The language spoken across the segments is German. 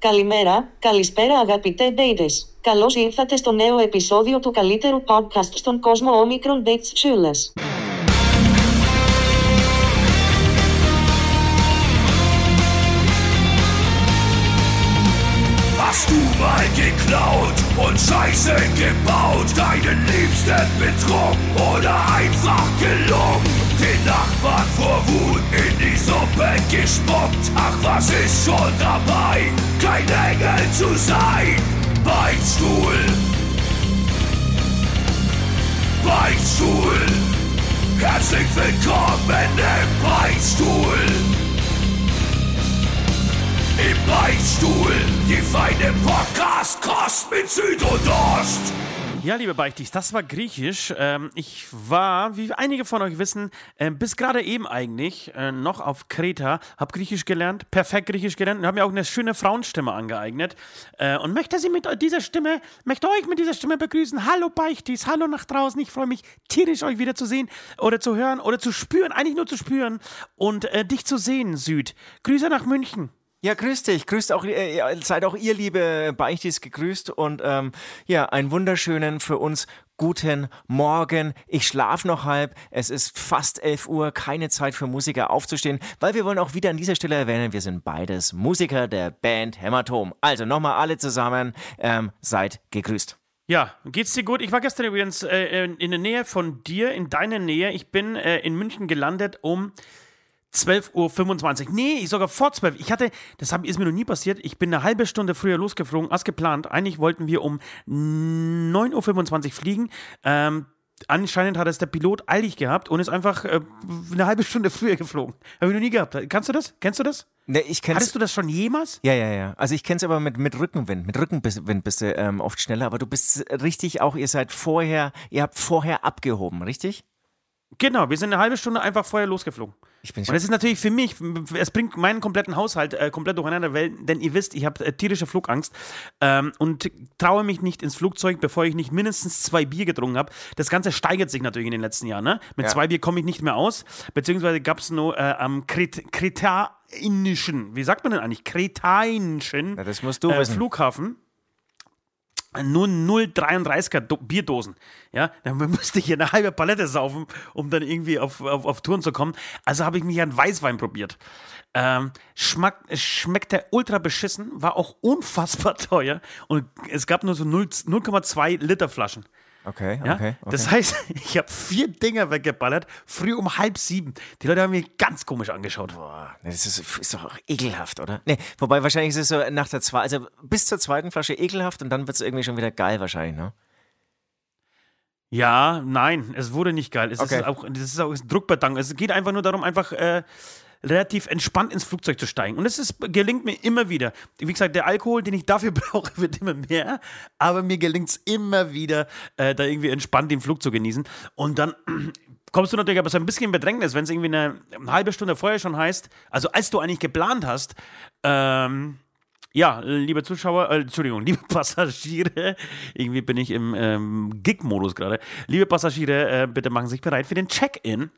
Καλημέρα, καλησπέρα αγαπητέ ντέιτες. Καλώς ήρθατε στο νέο επεισόδιο του καλύτερου podcast στον κόσμο Omicron Dates Σούλας. Hast du mal geklaut und Scheiße gebaut, deinen Liebsten betrogen oder einfach gelungen? Den Nachbarn vor Wut in die Suppe gespuckt. Ach, was ist schon dabei, kein Engel zu sein? Beichtstuhl, Beichtstuhl, herzlich willkommen im Beichtstuhl. Im Beichtstuhl, die feine Podcast-Kost mit Süd und Ost. Ja, liebe Beichtis, das war Griechisch. Ähm, ich war, wie einige von euch wissen, äh, bis gerade eben eigentlich äh, noch auf Kreta, habe Griechisch gelernt, perfekt Griechisch gelernt und habe mir auch eine schöne Frauenstimme angeeignet äh, und möchte sie mit dieser Stimme, möchte euch mit dieser Stimme begrüßen. Hallo Beichtis, hallo nach draußen. Ich freue mich tierisch, euch wieder zu sehen oder zu hören oder zu spüren, eigentlich nur zu spüren und äh, dich zu sehen, Süd. Grüße nach München. Ja, grüß dich. Grüßt auch, äh, seid auch ihr, liebe Beichtis, gegrüßt und ähm, ja, einen wunderschönen für uns guten Morgen. Ich schlafe noch halb. Es ist fast 11 Uhr. Keine Zeit für Musiker aufzustehen, weil wir wollen auch wieder an dieser Stelle erwähnen, wir sind beides Musiker der Band Hämatom. Also nochmal alle zusammen, ähm, seid gegrüßt. Ja, geht's dir gut? Ich war gestern übrigens äh, in der Nähe von dir, in deiner Nähe. Ich bin äh, in München gelandet um 12.25 Uhr. Nee, ich sogar vor 12. Ich hatte, das ist mir noch nie passiert, ich bin eine halbe Stunde früher losgeflogen als geplant. Eigentlich wollten wir um 9.25 Uhr fliegen. Ähm, anscheinend hat es der Pilot eilig gehabt und ist einfach äh, eine halbe Stunde früher geflogen. Habe ich noch nie gehabt. Kannst du das? Kennst du das? Nee, ich kenn's. Hattest du das schon jemals? Ja, ja, ja. Also ich kenne es aber mit, mit Rückenwind. Mit Rückenwind bist du ähm, oft schneller, aber du bist richtig auch, ihr seid vorher, ihr habt vorher abgehoben, richtig? Genau, wir sind eine halbe Stunde einfach vorher losgeflogen. Und das ist natürlich für mich, es bringt meinen kompletten Haushalt äh, komplett durcheinander, weil, denn ihr wisst, ich habe äh, tierische Flugangst ähm, und traue mich nicht ins Flugzeug, bevor ich nicht mindestens zwei Bier getrunken habe. Das Ganze steigert sich natürlich in den letzten Jahren. Ne? Mit ja. zwei Bier komme ich nicht mehr aus, beziehungsweise gab es nur äh, am Kret Kretainischen, wie sagt man denn eigentlich? Kretainischen ja, das musst du äh, Flughafen nur 0,33er Bierdosen. Ja, dann müsste ich hier eine halbe Palette saufen, um dann irgendwie auf, auf, auf Touren zu kommen. Also habe ich mich an Weißwein probiert. Ähm, schmack, schmeckte ultra beschissen, war auch unfassbar teuer und es gab nur so 0,2 Liter Flaschen. Okay, ja? okay, okay. Das heißt, ich habe vier Dinger weggeballert, früh um halb sieben. Die Leute haben mich ganz komisch angeschaut. Boah, das ist, ist doch auch ekelhaft, oder? Nee, wobei wahrscheinlich ist es so nach der zweiten, also bis zur zweiten Flasche ekelhaft und dann wird es irgendwie schon wieder geil wahrscheinlich, ne? Ja, nein, es wurde nicht geil. Es okay. ist auch, das ist auch Druckbetankung. Es geht einfach nur darum, einfach äh, relativ entspannt ins Flugzeug zu steigen. Und ist, gelingt mir immer wieder. Wie gesagt, der Alkohol, den ich dafür brauche, wird immer mehr. Aber mir gelingt es immer wieder, äh, da irgendwie entspannt den Flug zu genießen. Und dann kommst du natürlich aber so ein bisschen in Bedrängnis, wenn es irgendwie eine, eine, halbe Stunde vorher schon heißt, also als du eigentlich geplant hast, ähm, ja, liebe Zuschauer, äh, Entschuldigung, liebe Passagiere, irgendwie bin ich im ähm, Gig-Modus gerade. Liebe Passagiere, äh, bitte machen Sie sich bereit für den Check-in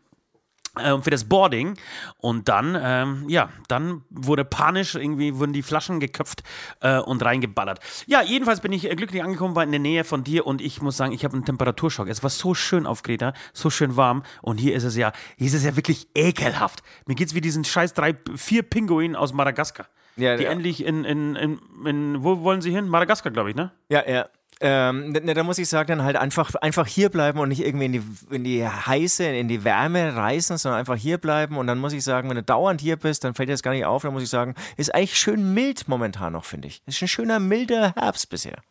für das Boarding und dann, ähm, ja, dann wurde panisch, irgendwie wurden die Flaschen geköpft äh, und reingeballert. Ja, jedenfalls bin ich äh, glücklich angekommen, war in der Nähe von dir und ich muss sagen, ich habe einen Temperaturschock. Es war so schön auf Kreta, so schön warm und hier ist es ja, hier ist es ja wirklich ekelhaft. Mir geht's wie diesen scheiß drei, vier Pinguinen aus Madagaskar. Ja, die ja. endlich in, in, in, in, wo wollen sie hin? Madagaskar, glaube ich, ne? Ja, ja. Ähm, ne, da muss ich sagen, dann halt einfach, einfach hier bleiben und nicht irgendwie in die, in die heiße, in die Wärme reisen, sondern einfach hier bleiben. Und dann muss ich sagen, wenn du dauernd hier bist, dann fällt dir das gar nicht auf. Dann muss ich sagen, ist eigentlich schön mild momentan noch, finde ich. Ist ein schöner, milder Herbst bisher.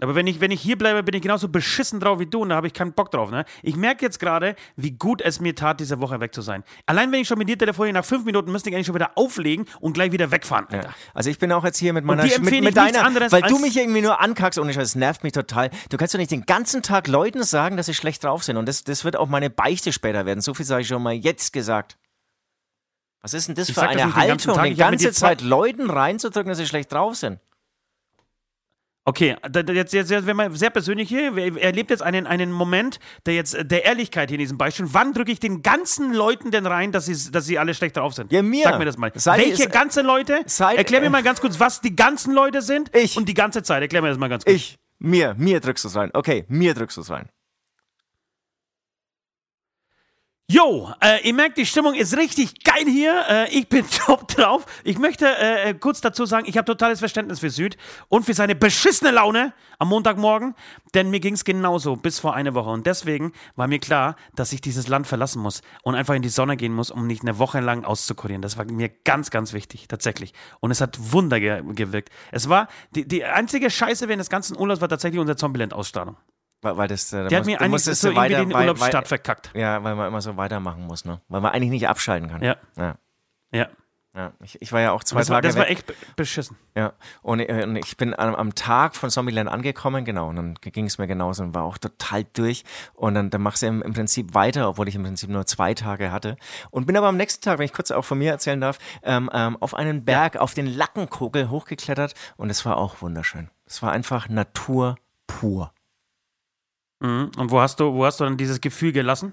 Aber wenn ich, wenn ich hier bleibe, bin ich genauso beschissen drauf wie du und da habe ich keinen Bock drauf. Ne? Ich merke jetzt gerade, wie gut es mir tat, diese Woche weg zu sein. Allein wenn ich schon mit dir telefoniere, nach fünf Minuten müsste ich eigentlich schon wieder auflegen und gleich wieder wegfahren. Ja. Also ich bin auch jetzt hier mit meiner mit, mit deiner, weil du mich irgendwie nur ankackst und ich das nervt mich total. Du kannst doch nicht den ganzen Tag Leuten sagen, dass sie schlecht drauf sind und das, das wird auch meine Beichte später werden. So viel sage ich schon mal jetzt gesagt. Was ist denn das ich für eine Haltung, die ganze Zeit Leuten reinzudrücken, dass sie schlecht drauf sind? Okay, jetzt, jetzt, jetzt wenn man sehr persönlich hier, er erlebt jetzt einen, einen Moment der jetzt der Ehrlichkeit hier in diesem Beispiel. Wann drücke ich den ganzen Leuten denn rein, dass sie, dass sie alle schlecht drauf sind? Ja, mir. Sag mir das mal. Seid Welche ihr- ganzen Leute? Seid- Erklär mir mal ganz kurz, was die ganzen Leute sind Ich. und die ganze Zeit. Erklär mir das mal ganz kurz. Ich, mir, mir drückst du es rein. Okay, mir drückst du es rein. Jo, äh, ihr merkt, die Stimmung ist richtig geil hier. Äh, ich bin top drauf. Ich möchte äh, äh, kurz dazu sagen, ich habe totales Verständnis für Süd und für seine beschissene Laune am Montagmorgen, denn mir ging es genauso bis vor einer Woche. Und deswegen war mir klar, dass ich dieses Land verlassen muss und einfach in die Sonne gehen muss, um nicht eine Woche lang auszukurieren. Das war mir ganz, ganz wichtig, tatsächlich. Und es hat Wunder ge gewirkt. Es war, die, die einzige Scheiße während des ganzen Urlaubs war tatsächlich unsere Zombieland-Ausstrahlung. Weil, weil das, äh, Der hat mir eigentlich so ja irgendwie weiter- den Urlaubsstart verkackt. Ja, weil man immer so weitermachen muss, ne? Weil man eigentlich nicht abschalten kann. Ja. Ja. Ja. ja. Ich, ich war ja auch zwei Das war, Tage das war weg. echt be- beschissen. Ja, und, äh, und ich bin am, am Tag von Zombieland angekommen, genau, und dann ging es mir genauso und war auch total durch. Und dann, dann machst du im, im Prinzip weiter, obwohl ich im Prinzip nur zwei Tage hatte. Und bin aber am nächsten Tag, wenn ich kurz auch von mir erzählen darf, ähm, ähm, auf einen Berg, auf den Lackenkogel hochgeklettert und es war auch wunderschön. Es war einfach Natur pur. Mhm. Und wo hast du, wo hast du dann dieses Gefühl gelassen?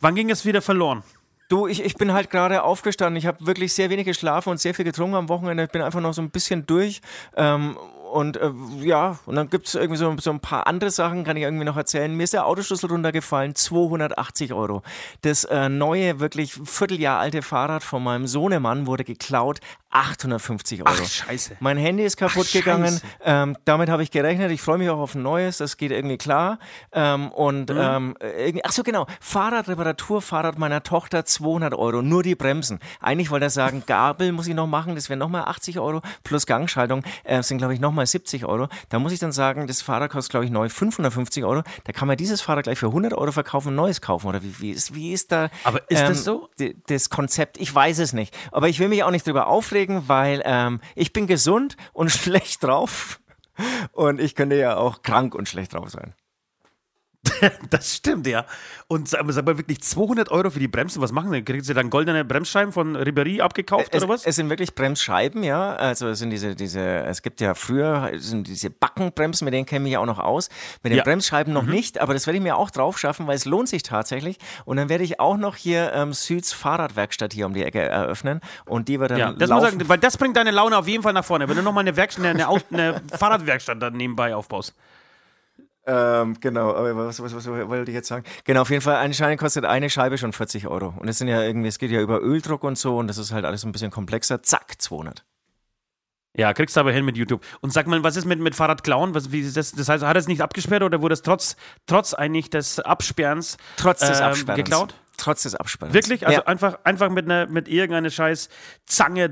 Wann ging es wieder verloren? Du, ich, ich bin halt gerade aufgestanden. Ich habe wirklich sehr wenig geschlafen und sehr viel getrunken am Wochenende. Ich bin einfach noch so ein bisschen durch. Ähm, und äh, ja, und dann gibt es irgendwie so, so ein paar andere Sachen, kann ich irgendwie noch erzählen. Mir ist der Autoschlüssel runtergefallen, 280 Euro. Das äh, neue, wirklich Vierteljahr alte Fahrrad von meinem Sohnemann wurde geklaut, 850 Euro. Ach, scheiße. Mein Handy ist kaputt Ach, gegangen. Ähm, damit habe ich gerechnet. Ich freue mich auch auf ein neues. Das geht irgendwie klar. Ähm, und Mhm. ähm, irgendwie, ach so genau. Fahrradreparatur, Fahrrad meiner Tochter 200 Euro. Nur die Bremsen. Eigentlich wollte er sagen, Gabel muss ich noch machen. Das wären nochmal 80 Euro plus Gangschaltung. Äh, sind glaube ich nochmal 70 Euro. Da muss ich dann sagen, das Fahrrad kostet glaube ich neu 550 Euro. Da kann man dieses Fahrrad gleich für 100 Euro verkaufen und neues kaufen. Oder wie, wie, ist, wie ist da? Aber ist das ähm, so? Das Konzept. Ich weiß es nicht. Aber ich will mich auch nicht drüber aufregen, weil ähm, ich bin gesund und schlecht drauf. Und ich könnte ja auch krank und schlecht drauf sein. Das stimmt, ja. Und sag, sag mal wirklich 200 Euro für die Bremsen, was machen Sie? Kriegen Sie dann goldene Bremsscheiben von Ribéry abgekauft Es, oder was? es sind wirklich Bremsscheiben, ja. Also es sind diese, diese, es gibt ja früher sind diese Backenbremsen, mit denen kenne ich mich auch noch aus. Mit den Ja. Mhm. Bremsscheiben noch nicht, aber das werde ich mir auch drauf schaffen, weil es lohnt sich tatsächlich. Und dann werde ich auch noch hier ähm, Süds Fahrradwerkstatt hier um die Ecke eröffnen und die wird dann ja, das muss laufen. sagen, weil das bringt deine Laune auf jeden Fall nach vorne, wenn du nochmal eine, Werkstatt, eine, eine, eine Fahrradwerkstatt dann nebenbei aufbaust. Ähm, genau, aber was, was, was wollte ich jetzt sagen? Genau, auf jeden Fall, anscheinend kostet eine Scheibe schon 40 Euro. Und es sind ja irgendwie, es geht ja über Öldruck und so und das ist halt alles ein bisschen komplexer. Zack, 200. Ja, kriegst du aber hin mit YouTube. Und sag mal, was ist mit, mit Fahrradklauen? Was, wie das, das heißt, hat er es nicht abgesperrt oder wurde es trotz, trotz eigentlich des Absperrens Trotz des ähm, Absperrens. geklaut? Trotz des Absperrens. Wirklich? Also ja. einfach, einfach mit, einer, mit irgendeiner scheiß Zange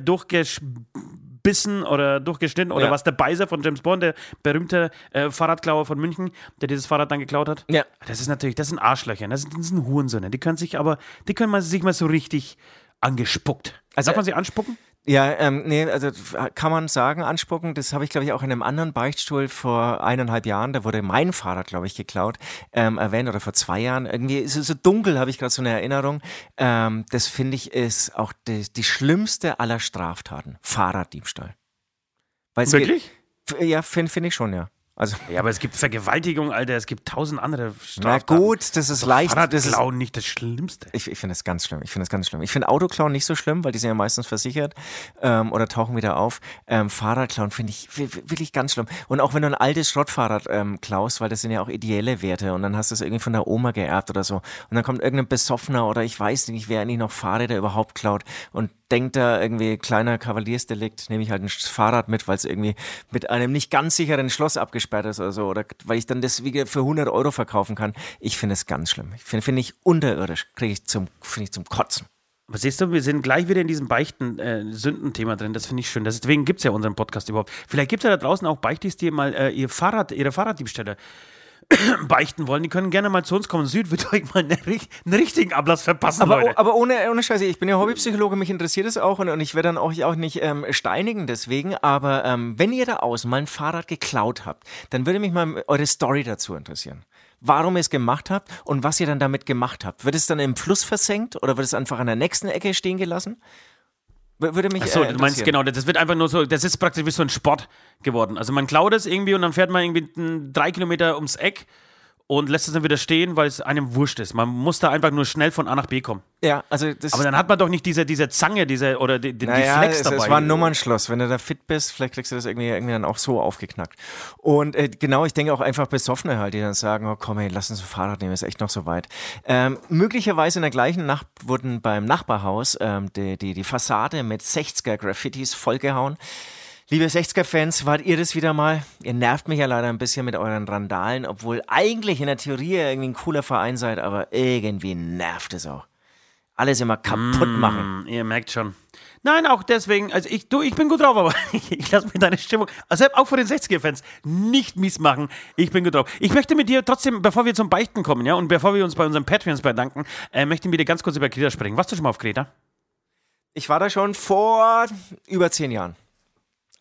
durchgebissen oder durchgeschnitten oder Ja. was der Beiser von James Bond, der berühmte äh, Fahrradklauer von München, der dieses Fahrrad dann geklaut hat. Ja. Das ist natürlich, das sind Arschlöcher, das sind, das sind Hurensöhne. Die können sich aber, die können man sich mal so richtig angespuckt. Also, Darf man sie anspucken? Ja, ähm, nee, also kann man sagen, anspucken, das habe ich, glaube ich, auch in einem anderen Beichtstuhl vor eineinhalb Jahren, da wurde mein Fahrrad, glaube ich, geklaut, ähm, erwähnt, oder vor zwei Jahren. Irgendwie ist es so dunkel, habe ich gerade so eine Erinnerung. Ähm, das finde ich ist auch die, die schlimmste aller Straftaten. Fahrraddiebstahl. Weil es Wirklich? Geht, ja, finde find ich schon, ja. Also, Ja, aber es gibt Vergewaltigung, Alter, es gibt tausend andere na Straftaten. gut, das ist leicht. Das ist, Fahrradklauen nicht das Schlimmste. Ich, ich finde das ganz schlimm. Ich finde das ganz schlimm. Ich finde Autoklauen nicht so schlimm, weil die sind ja meistens versichert ähm, oder tauchen wieder auf. Ähm, Fahrradklauen finde ich wi- wi- wirklich ganz schlimm. Und auch wenn du ein altes Schrottfahrrad ähm, klaust, weil das sind ja auch ideelle Werte und dann hast du es irgendwie von der Oma geerbt oder so. Und dann kommt irgendein Besoffener oder ich weiß nicht, wer eigentlich noch Fahrräder überhaupt klaut und denkt da irgendwie kleiner Kavaliersdelikt, nehme ich halt ein Fahrrad mit, weil es irgendwie mit einem nicht ganz sicheren Schloss abgesperrt ist oder so oder weil ich dann das wieder für 100 Euro verkaufen kann. Ich finde es ganz schlimm. Ich finde finde ich unterirdisch. Kriege ich zum finde ich zum Kotzen. Aber siehst du, wir sind gleich wieder in diesem Beichten-Sünden-Thema drin. Das finde ich schön. Deswegen gibt es ja unseren Podcast überhaupt. Vielleicht gibt es ja da draußen auch Beichtis, die mal äh, ihr Fahrrad, ihre Fahrraddiebstähle beichten wollen. Die können gerne mal zu uns kommen. Süd wird euch mal eine, richt- einen richtigen Ablass verpassen, Aber, Leute. aber ohne, ohne Scheiße, ich bin ja Hobbypsychologe, mich interessiert es auch und, und ich werde dann auch, auch nicht ähm, steinigen deswegen, aber ähm, wenn ihr da außen mal ein Fahrrad geklaut habt, dann würde mich mal eure Story dazu interessieren. Warum ihr es gemacht habt und was ihr dann damit gemacht habt. Wird es dann im Fluss versenkt oder wird es einfach an der nächsten Ecke stehen gelassen? Würde mich Achso, äh, du meinst genau, das wird einfach nur so, das ist praktisch wie so ein Sport geworden. Also man klaut es irgendwie und dann fährt man irgendwie drei Kilometer ums Eck und lässt es dann wieder stehen, weil es einem wurscht ist. Man muss da einfach nur schnell von A nach B kommen. Ja, also das Aber dann hat man doch nicht diese, diese Zange, diese oder die, die, die Naja, Flex es, dabei. es war ein Nummernschluss. Wenn du da fit bist, vielleicht kriegst du das irgendwie, irgendwie dann auch so aufgeknackt. Und äh, genau, ich denke auch einfach Besoffene halt, die dann sagen, oh komm ey, lass uns ein Fahrrad nehmen, ist echt noch so weit. Ähm, möglicherweise in der gleichen Nacht wurden beim Nachbarhaus ähm, die, die, die Fassade mit 60er Graffitis vollgehauen. Liebe 60er-Fans, wart ihr das wieder mal? Ihr nervt mich ja leider ein bisschen mit euren Randalen, obwohl eigentlich in der Theorie ihr irgendwie ein cooler Verein seid, aber irgendwie nervt es auch. Alles immer kaputt machen. Hm, Ihr merkt schon. Nein, auch deswegen, also ich, du, ich bin gut drauf, aber ich, ich lasse mir deine Stimmung, also auch vor den 60er-Fans, nicht mies machen. Ich bin gut drauf. Ich möchte mit dir trotzdem, bevor wir zum Beichten kommen, ja, und bevor wir uns bei unseren Patreons bedanken, äh, möchte ich mit dir ganz kurz über Kreta sprechen. Warst du schon mal auf Kreta? Ich war da schon vor über zehn Jahren.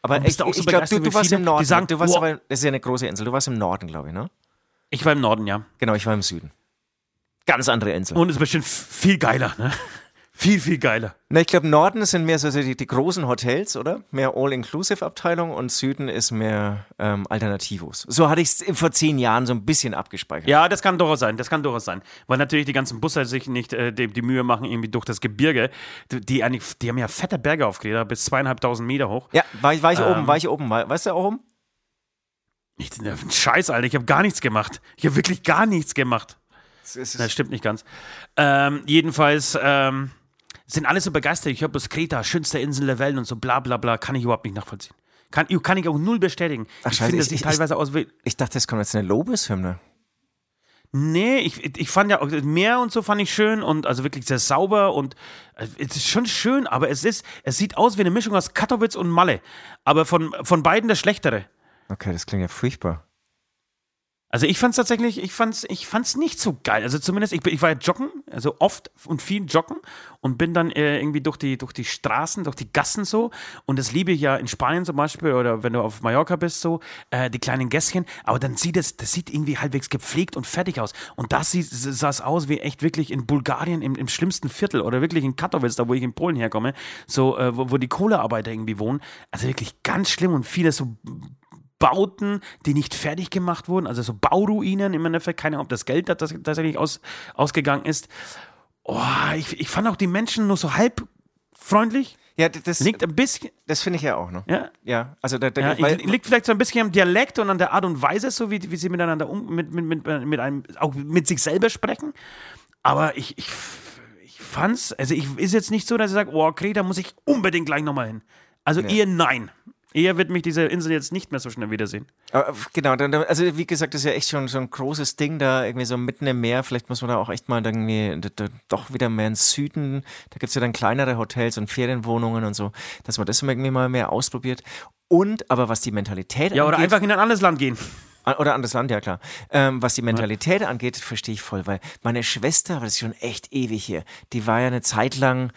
Aber ich, auch so ich glaube, du, du warst viele, im Norden. die sagen, du warst wow. aber, das ist ja eine große Insel. Du warst im Norden, glaube ich, ne? Ich war im Norden, ja. Genau, ich war im Süden. Ganz andere Insel. Und es ist bestimmt viel geiler, ne? Viel, viel geiler. Na, ich glaube, Norden sind mehr so die, die großen Hotels, oder? Mehr All-Inclusive-Abteilung und Süden ist mehr ähm, Alternativos. So hatte ich es vor zehn Jahren so ein bisschen abgespeichert. Ja, das kann durchaus sein, das kann durchaus sein. Weil natürlich die ganzen Busse sich nicht äh, die, die Mühe machen, irgendwie durch das Gebirge. Die, die, die haben ja fette Berge auf Kreta, bis zweieinhalbtausend Meter hoch. Ja, war ich, war ich Ähm. oben, war ich oben. War, weißt du auch oben? Ich, Scheiß, Alter, ich habe gar nichts gemacht. Ich habe wirklich gar nichts gemacht. Das stimmt nicht ganz. Ähm, jedenfalls ähm, sind alle so begeistert. Ich höre bloß Kreta, schönste Insel der Welt und so bla bla bla. Kann ich überhaupt nicht nachvollziehen. Kann, kann ich auch null bestätigen. Ach, ich scheiße, finde, das ich- sieht ich- teilweise aus wie. Ich dachte, es kommt jetzt eine Lobeshymne. Nee, ich, ich fand ja auch das Meer und so fand ich schön und also wirklich sehr sauber und äh, es ist schon schön, aber es ist, es sieht aus wie eine Mischung aus Katowice und Malle. Aber von, von beiden das Schlechtere. Okay, das klingt ja furchtbar. Also ich fand's tatsächlich, ich fand's, ich fand's nicht so geil. Also zumindest, ich, ich war ja joggen, also oft und viel joggen und bin dann äh, irgendwie durch die, durch die Straßen, durch die Gassen so. Und das liebe ich ja in Spanien zum Beispiel oder wenn du auf Mallorca bist so, äh, die kleinen Gässchen. Aber dann sieht es, das sieht irgendwie halbwegs gepflegt und fertig aus. Und das sah es aus wie echt wirklich in Bulgarien im, im schlimmsten Viertel oder wirklich in Katowice, da wo ich in Polen herkomme, so, äh, wo, wo die Kohlearbeiter irgendwie wohnen. Also wirklich ganz schlimm und viele so Bauten, die nicht fertig gemacht wurden, also so Bauruinen im Endeffekt, keine Ahnung, ob das Geld da das tatsächlich aus, ausgegangen ist. Oh, ich, ich fand auch die Menschen nur so halb freundlich. Ja, das, Liegt ein bisschen, das finde ich ja auch, ne? ja, Ja, also da, da ja liegt vielleicht so ein bisschen am Dialekt und an der Art und Weise, so wie, wie sie miteinander um, mit, mit, mit, mit einem, auch mit sich selber sprechen. Aber ich, ich, ich fand's, also ich ist jetzt nicht so, dass ich sage, oh, Kreta muss ich unbedingt gleich nochmal hin. Also eher nein. Eher wird mich diese Insel jetzt nicht mehr so schnell wiedersehen. Aber, genau, dann, dann- also wie gesagt, das ist ja echt schon so ein großes Ding da, irgendwie so mitten im Meer. Vielleicht muss man da auch echt mal irgendwie doch wieder mehr ins Süden. Da gibt's ja dann kleinere Hotels und Ferienwohnungen und so, dass man das irgendwie mal mehr ausprobiert. Und, aber was die Mentalität Ja, oder angeht, einfach in ein anderes Land gehen. Oder anderes Land, ja klar. Ähm, was die Mentalität angeht, verstehe ich voll, weil meine Schwester, aber das ist schon echt ewig hier, die war ja eine Zeit lang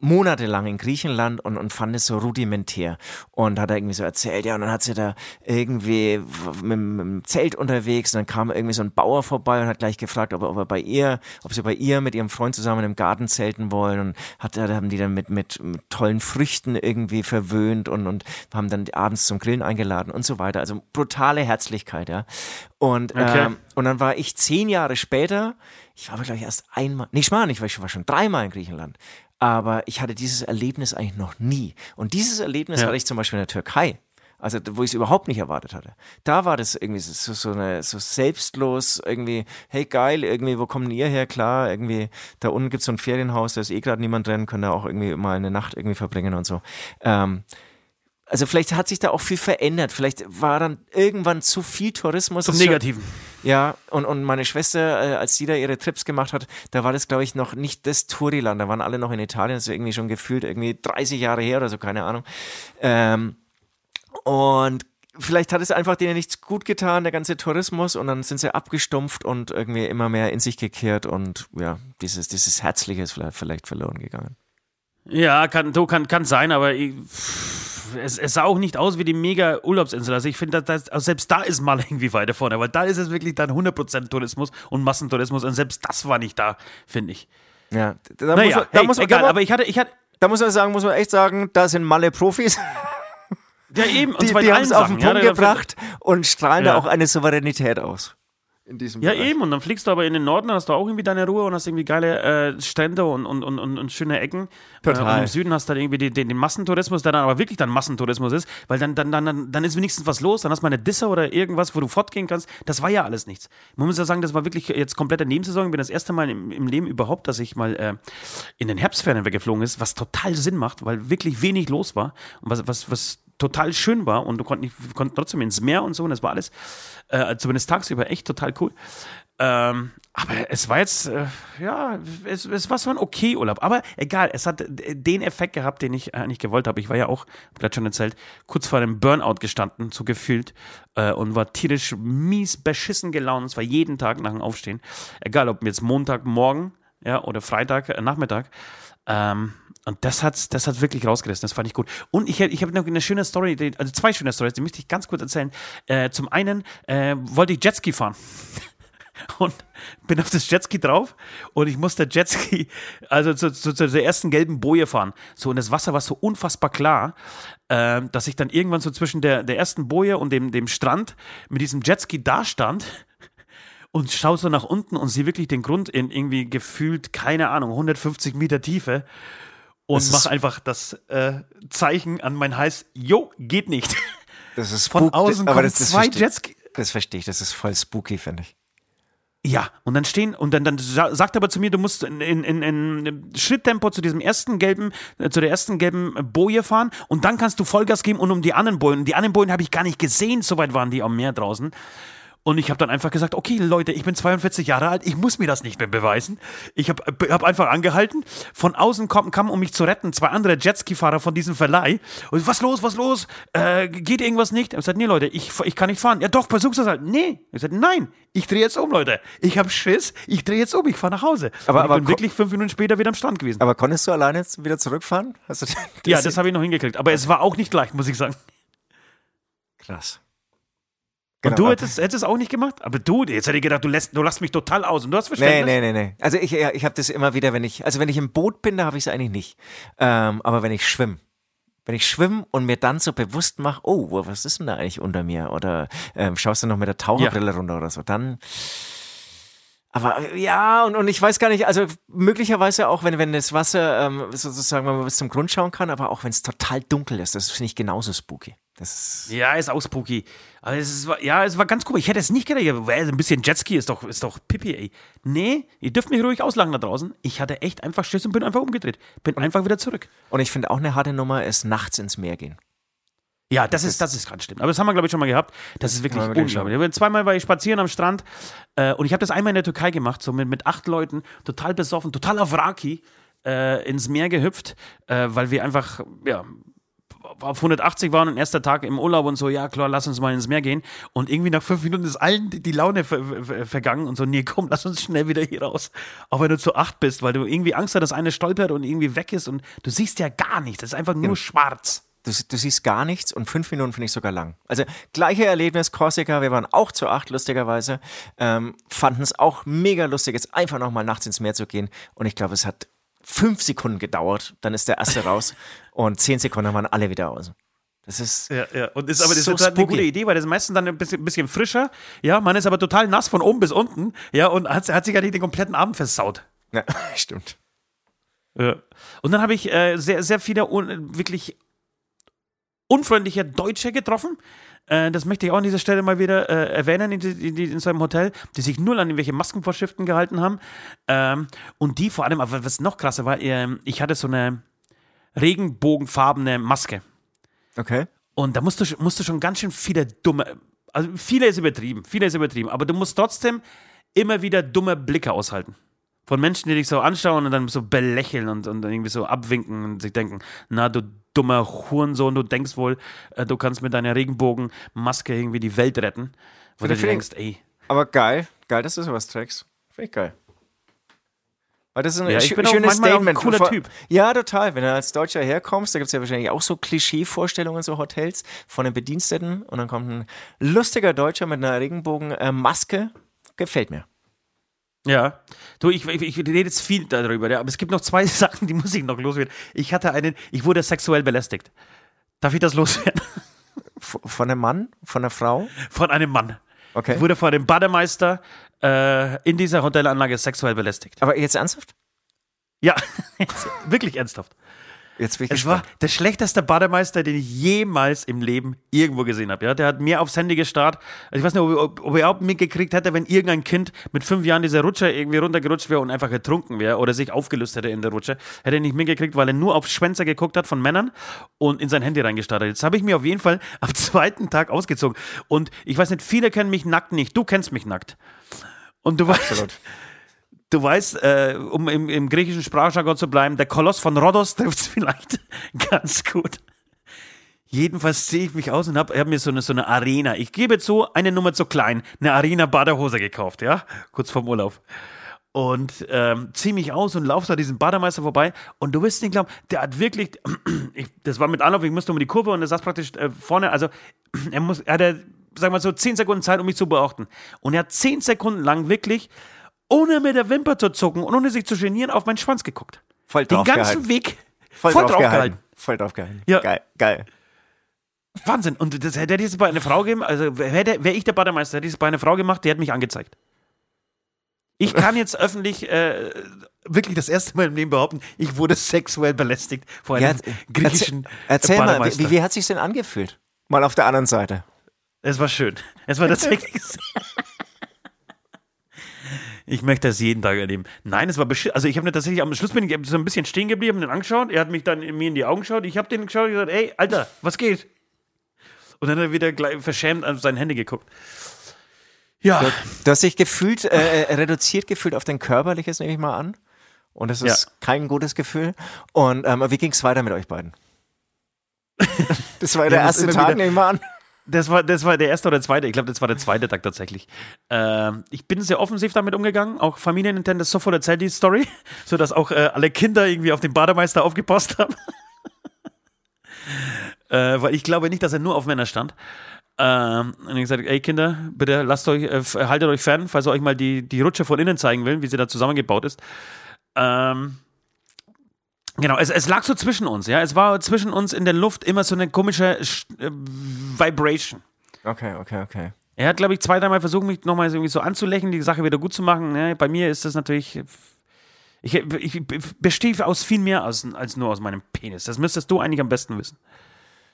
monatelang in Griechenland und, und fand es so rudimentär und hat da irgendwie so erzählt, ja, und dann hat sie da irgendwie mit, mit dem Zelt unterwegs und dann kam irgendwie so ein Bauer vorbei und hat gleich gefragt, ob er, ob er bei ihr, ob sie bei ihr mit ihrem Freund zusammen im Garten zelten wollen und hat, da haben die dann mit, mit, mit tollen Früchten irgendwie verwöhnt und, und haben dann abends zum Grillen eingeladen und so weiter. Also brutale Herzlichkeit, ja. Und, Okay. ähm, und dann war ich zehn Jahre später, ich war aber glaube ich erst einmal, nee, ich war nicht, weil ich war schon dreimal in Griechenland. Aber ich hatte dieses Erlebnis eigentlich noch nie. Und dieses Erlebnis Ja. hatte ich zum Beispiel in der Türkei. Also, wo ich es überhaupt nicht erwartet hatte. Da war das irgendwie so, so, eine, so selbstlos, irgendwie, hey geil, irgendwie, wo kommen ihr her? Klar, irgendwie, da unten gibt's so ein Ferienhaus, da ist eh gerade niemand drin, können da auch irgendwie mal eine Nacht irgendwie verbringen und so. Ähm, also vielleicht hat sich da auch viel verändert. Vielleicht war dann irgendwann zu viel Tourismus. Zum schon- Negativen. ja, und, und meine Schwester, äh, als sie da ihre Trips gemacht hat, da war das, glaube ich, noch nicht das Touriland. Da waren alle noch in Italien, das ist irgendwie schon gefühlt irgendwie 30 Jahre her oder so, keine Ahnung. Ähm, und vielleicht hat es einfach denen nichts gut getan, der ganze Tourismus, und dann sind sie abgestumpft und irgendwie immer mehr in sich gekehrt und ja, dieses, dieses Herzliche ist vielleicht, vielleicht verloren gegangen. Ja, kann, so kann, kann sein, aber ich, es, es sah auch nicht aus wie die mega Urlaubsinsel. Also ich finde, also selbst da ist mal irgendwie weiter vorne, weil da ist es wirklich dann 100% Tourismus und Massentourismus und selbst das war nicht da, finde ich. Ja, da Naja, muss, da hey, muss, egal, da, aber ich hatte, ich hatte, da muss man sagen, muss man echt sagen, da sind Malle Profis. Ja, eben. Und die die haben es auf den Punkt ja, gebracht und strahlen Ja. da auch eine Souveränität aus. In diesem Ja, Bereich. eben. Und dann fliegst du aber in den Norden, dann hast du auch irgendwie deine Ruhe und hast irgendwie geile äh, Strände und, und, und, und, schöne Ecken. Total. Äh, und im Süden hast du dann irgendwie den, den, den Massentourismus, der dann aber wirklich dann Massentourismus ist, weil dann, dann, dann, dann, dann ist wenigstens was los, dann hast du mal eine Disse oder irgendwas, wo du fortgehen kannst. Das war ja alles nichts. Man muss ja sagen, das war wirklich jetzt komplette Nebensaison. Ich bin das erste Mal im, im Leben überhaupt, dass ich mal äh, in den Herbstferien weggeflogen ist, was total Sinn macht, weil wirklich wenig los war und was, was, was total schön war und du konntest konnt trotzdem ins Meer und so und das war alles, äh, zumindest tagsüber, echt total cool. Ähm, aber es war jetzt, äh, ja, es, es war so ein okay Urlaub. Aber egal, es hat den Effekt gehabt, den ich eigentlich gewollt habe. Ich war ja auch, gerade schon erzählt, kurz vor einem Burnout gestanden, so gefühlt, äh, und war tierisch mies beschissen gelaunt. Es war jeden Tag nach dem Aufstehen. Egal, ob jetzt Montagmorgen ja, oder Freitag, äh, Nachmittag. Ähm, und das hat das hat wirklich rausgerissen, das fand ich gut. Und ich, ich habe noch eine schöne Story, also zwei schöne Stories, die möchte ich ganz kurz erzählen. Äh, zum einen äh, wollte ich Jetski fahren. und bin auf das Jetski drauf und ich musste Jetski, also zu, zu, zu der ersten gelben Boje fahren. So, und das Wasser war so unfassbar klar, äh, dass ich dann irgendwann so zwischen der, der ersten Boje und dem, dem Strand mit diesem Jetski dastand und schaue so nach unten und sehe wirklich den Grund in irgendwie gefühlt, keine Ahnung, 150 Meter Tiefe und mache einfach das äh, Zeichen an mein Hals, jo, geht nicht. Das ist Von außen aber das, das zwei Jetski. Das verstehe ich, das ist voll spooky, finde ich. Ja, und dann stehen, und dann, dann sa- sagt er aber zu mir, du musst in, in, in, in Schritttempo zu diesem ersten gelben, äh, zu der ersten gelben Boje fahren und dann kannst du Vollgas geben und um die anderen Bojen. Und die anderen Bojen habe ich gar nicht gesehen, so weit waren die am Meer draußen. Und ich habe dann einfach gesagt, okay, Leute, ich bin 42 Jahre alt, ich muss mir das nicht mehr beweisen. Ich habe hab einfach angehalten. Von außen kamen, kamen, um mich zu retten, zwei andere Jetski-Fahrer von diesem Verleih. Und was los, was los? Äh, geht irgendwas nicht? Ich habe gesagt, nee, Leute, ich, ich kann nicht fahren. Ja doch, versuch's das halt. Nee. Ich habe gesagt, nein, ich drehe jetzt um, Leute. Ich habe Schiss, ich drehe jetzt um, ich fahre nach Hause. Aber- Und ich aber bin wirklich fünf Minuten später wieder am Strand gewesen. Aber konntest du alleine jetzt wieder zurückfahren? Hast du ja, das habe ich noch hingekriegt. Aber es war auch nicht leicht, muss ich sagen. krass. Und Genau. du hättest, hättest es auch nicht gemacht? Aber du, jetzt hätte ich gedacht, du lässt, du lässt mich total aus. Und du hast Nee, Verständnis. nee, nee, nee. Also ich, ja, ich habe das immer wieder, wenn ich, also wenn ich im Boot bin, da habe ich es eigentlich nicht. Ähm, aber wenn ich schwimme, wenn ich schwimme und mir dann so bewusst mache, oh, was ist denn da eigentlich unter mir? Oder ähm, schaust du noch mit der Taucherbrille runter oder so, dann. Aber ja, und, und ich weiß gar nicht, also möglicherweise auch, wenn, wenn das Wasser ähm, sozusagen, wenn man bis zum Grund schauen kann, aber auch wenn es total dunkel ist, das finde ich genauso spooky. Das ist, Ja, ist auch spooky. Aber es ist, ja, es war ganz cool. Ich hätte es nicht gedacht. Ein bisschen Jetski ist doch, ist doch Pipi, ey. Nee, ihr dürft mich ruhig auslachen da draußen. Ich hatte echt einfach Schiss und bin einfach umgedreht. Bin einfach wieder zurück. und ich finde auch eine harte Nummer ist nachts ins Meer gehen. Ja, das ist, das ist ganz schlimm. Aber das haben wir, glaube ich, schon mal gehabt. Das ist wirklich wir wirklich schon. unglaublich. Zweimal war ich spazieren am Strand äh, und ich habe das einmal in der Türkei gemacht, so mit, mit acht Leuten, total besoffen, total auf Raki äh, ins Meer gehüpft, äh, weil wir einfach, ja, auf 180 waren und erster Tag im Urlaub und so, ja klar, lass uns mal ins Meer gehen. Und irgendwie nach fünf Minuten ist allen die Laune ver ver vergangen und so, nee, komm, lass uns schnell wieder hier raus. Auch wenn du zu acht bist, weil du irgendwie Angst hast, dass eine stolpert und irgendwie weg ist und du siehst ja gar nichts. Das ist einfach nur schwarz. Du, du siehst gar nichts und fünf Minuten finde ich sogar lang. Also gleiche Erlebnis, Korsika, wir waren auch zu acht, lustigerweise, ähm, fanden es auch mega lustig, jetzt einfach nochmal nachts ins Meer zu gehen und ich glaube, es hat fünf Sekunden gedauert, dann ist der erste raus und zehn Sekunden waren alle wieder aus. Das ist, Ja, ja. Und ist aber das So ist halt eine gute Idee, weil das ist meistens dann ein bisschen, bisschen frischer. Ja, man ist aber total nass von oben bis unten. Ja, und hat, hat sich ja nicht den kompletten Abend versaut. ja, stimmt. Ja. Und dann habe ich äh, sehr, sehr viele wirklich unfreundliche Deutsche getroffen. Äh, das möchte ich auch an dieser Stelle mal wieder äh, erwähnen in, in, in so einem Hotel, die sich null an irgendwelche Maskenvorschriften gehalten haben. Ähm, und die vor allem, aber was noch krasser war, ähm, ich hatte so eine regenbogenfarbene Maske. Okay. Und da musst du, musst du schon ganz schön viele dumme, also viele ist übertrieben, viele ist übertrieben, aber du musst trotzdem immer wieder dumme Blicke aushalten. Von Menschen, die dich so anschauen und dann so belächeln und, und irgendwie so abwinken und sich denken, na du dummer Hurensohn, du denkst wohl, äh, du kannst mit deiner Regenbogenmaske irgendwie die Welt retten. Wo du denkst, ey, Aber geil, geil, dass du sowas trägst. Finde ich geil. Weil das ist ein Ja, ich bin auch schönes manchmal auch ein Statement. cooler Typ. Ja, total. Wenn du als Deutscher herkommst, da gibt es ja wahrscheinlich auch so Klischee-Vorstellungen, so Hotels von den Bediensteten und dann kommt ein lustiger Deutscher mit einer Regenbogenmaske. Gefällt mir. Ja, du, ich, ich, ich rede jetzt viel darüber, ja, aber es gibt noch zwei Sachen, die muss ich noch loswerden. Ich hatte einen, ich wurde sexuell belästigt. Darf ich das loswerden? Von einem Mann? Von einer Frau? Von einem Mann. Okay. Ich wurde von dem Bademeister äh, in dieser Hotelanlage sexuell belästigt. Aber jetzt ernsthaft? Ja, wirklich ernsthaft. Jetzt bin ich Es gespannt. war der schlechteste Bademeister, den ich jemals im Leben irgendwo gesehen habe. Ja, der hat mir aufs Handy gestarrt. Also ich weiß nicht, ob, ob, ob er überhaupt mitgekriegt hätte, wenn irgendein Kind mit fünf Jahren dieser Rutsche irgendwie runtergerutscht wäre und einfach ertrunken wäre oder sich aufgelöst hätte in der Rutsche. Hätte er nicht mitgekriegt, weil er nur auf Schwänzer geguckt hat von Männern und in sein Handy reingestarrt hat. Jetzt habe ich mir auf jeden Fall am zweiten Tag ausgezogen. Und ich weiß nicht, viele kennen mich nackt nicht. Du kennst mich nackt. Und du weißt, Absolut. Du weißt, äh, um im, im griechischen Sprachjargon zu bleiben, der Koloss von Rhodos trifft es vielleicht ganz gut. Jedenfalls sehe ich mich aus und habe hab mir so eine, so eine Arena, ich gebe zu, eine Nummer zu klein, eine Arena-Badehose gekauft, ja, kurz vorm Urlaub. Und ähm, ziehe mich aus und laufe da diesen Bademeister vorbei und du wirst nicht glauben, der hat wirklich, ich, das war mit Anlauf, ich musste um die Kurve und er saß praktisch äh, vorne, also er muss, er hatte, sagen wir mal so, zehn Sekunden Zeit, um mich zu beachten. Und er hat zehn Sekunden lang wirklich ohne mit der Wimper zu zucken und ohne sich zu genieren, auf meinen Schwanz geguckt. Voll Den drauf ganzen gehalten. Weg Voll, voll drauf, drauf gehalten. gehalten. Voll drauf gehalten. Ja. Geil, geil. Wahnsinn. Und das hätte dieses bei einer Frau gegeben, also wäre ich der Bademeister, hätte ich es bei einer Frau gemacht, die hätte mich angezeigt. Ich kann jetzt öffentlich äh, wirklich das erste Mal im Leben behaupten, ich wurde sexuell belästigt von einem Ja, griechischen Erzähl mal, Bademeister. wie, wie, wie hat sich denn angefühlt? Mal auf der anderen Seite. Es war schön. Es war tatsächlich. Ich möchte das jeden Tag erleben. Nein, es war beschissen. Also ich habe tatsächlich am Schluss bin ich so ein bisschen stehen geblieben, hab ihn angeschaut. Er hat mich dann in mir in die Augen geschaut. Ich habe den geschaut und gesagt, ey, Alter, was geht? Und dann hat er wieder gleich verschämt auf sein Handy geguckt. Ja, Du hast dich gefühlt, äh, äh, reduziert gefühlt auf dein Körperliches, nehme ich mal an. Und das ist Ja. kein gutes Gefühl. Und ähm, wie ging es weiter mit euch beiden? Das war der erste Tag, nehme ich mal an. Das war, das war der erste oder zweite. Ich glaube, das war der zweite Tag tatsächlich. Ähm, ich bin sehr offensiv damit umgegangen. Auch Familie Nintendo sofort erzählt die Story, sodass auch äh, alle Kinder irgendwie auf den Bademeister aufgepasst haben. äh, weil ich glaube nicht, dass er nur auf Männer stand. Ähm, und ich gesagt, ey Kinder, bitte lasst euch, äh, haltet euch fern, falls ihr euch mal die, die Rutsche von innen zeigen will, wie sie da zusammengebaut ist. Ähm, genau, es, es lag so zwischen uns, ja. Es war zwischen uns in der Luft immer so eine komische Sch- äh, Vibration. Okay, okay, okay. Er hat, glaube ich, zwei, dreimal versucht, mich nochmal irgendwie so anzulächeln, die Sache wieder gut zu machen. Ne? Bei mir ist das natürlich. Ich, ich bestehe aus viel mehr als, als nur aus meinem Penis. Das müsstest du eigentlich am besten wissen.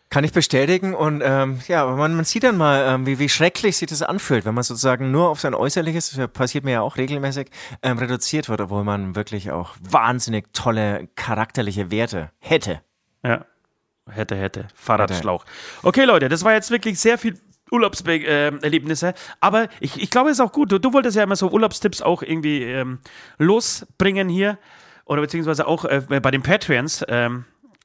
Kann ich bestätigen und ähm, ja, man, man sieht dann mal, ähm, wie, wie schrecklich sich das anfühlt, wenn man sozusagen nur auf sein Äußerliches, das passiert mir ja auch regelmäßig, ähm, reduziert wird, obwohl man wirklich auch wahnsinnig tolle charakterliche Werte hätte. Ja. Hätte, hätte. Fahrradschlauch. Okay, Leute, das war jetzt wirklich sehr viel Urlaubserlebnisse. Aber ich, ich glaube, es ist auch gut. Du, du wolltest ja immer so Urlaubstipps auch irgendwie ähm, losbringen hier. Oder beziehungsweise auch äh, bei den Patreons, ähm,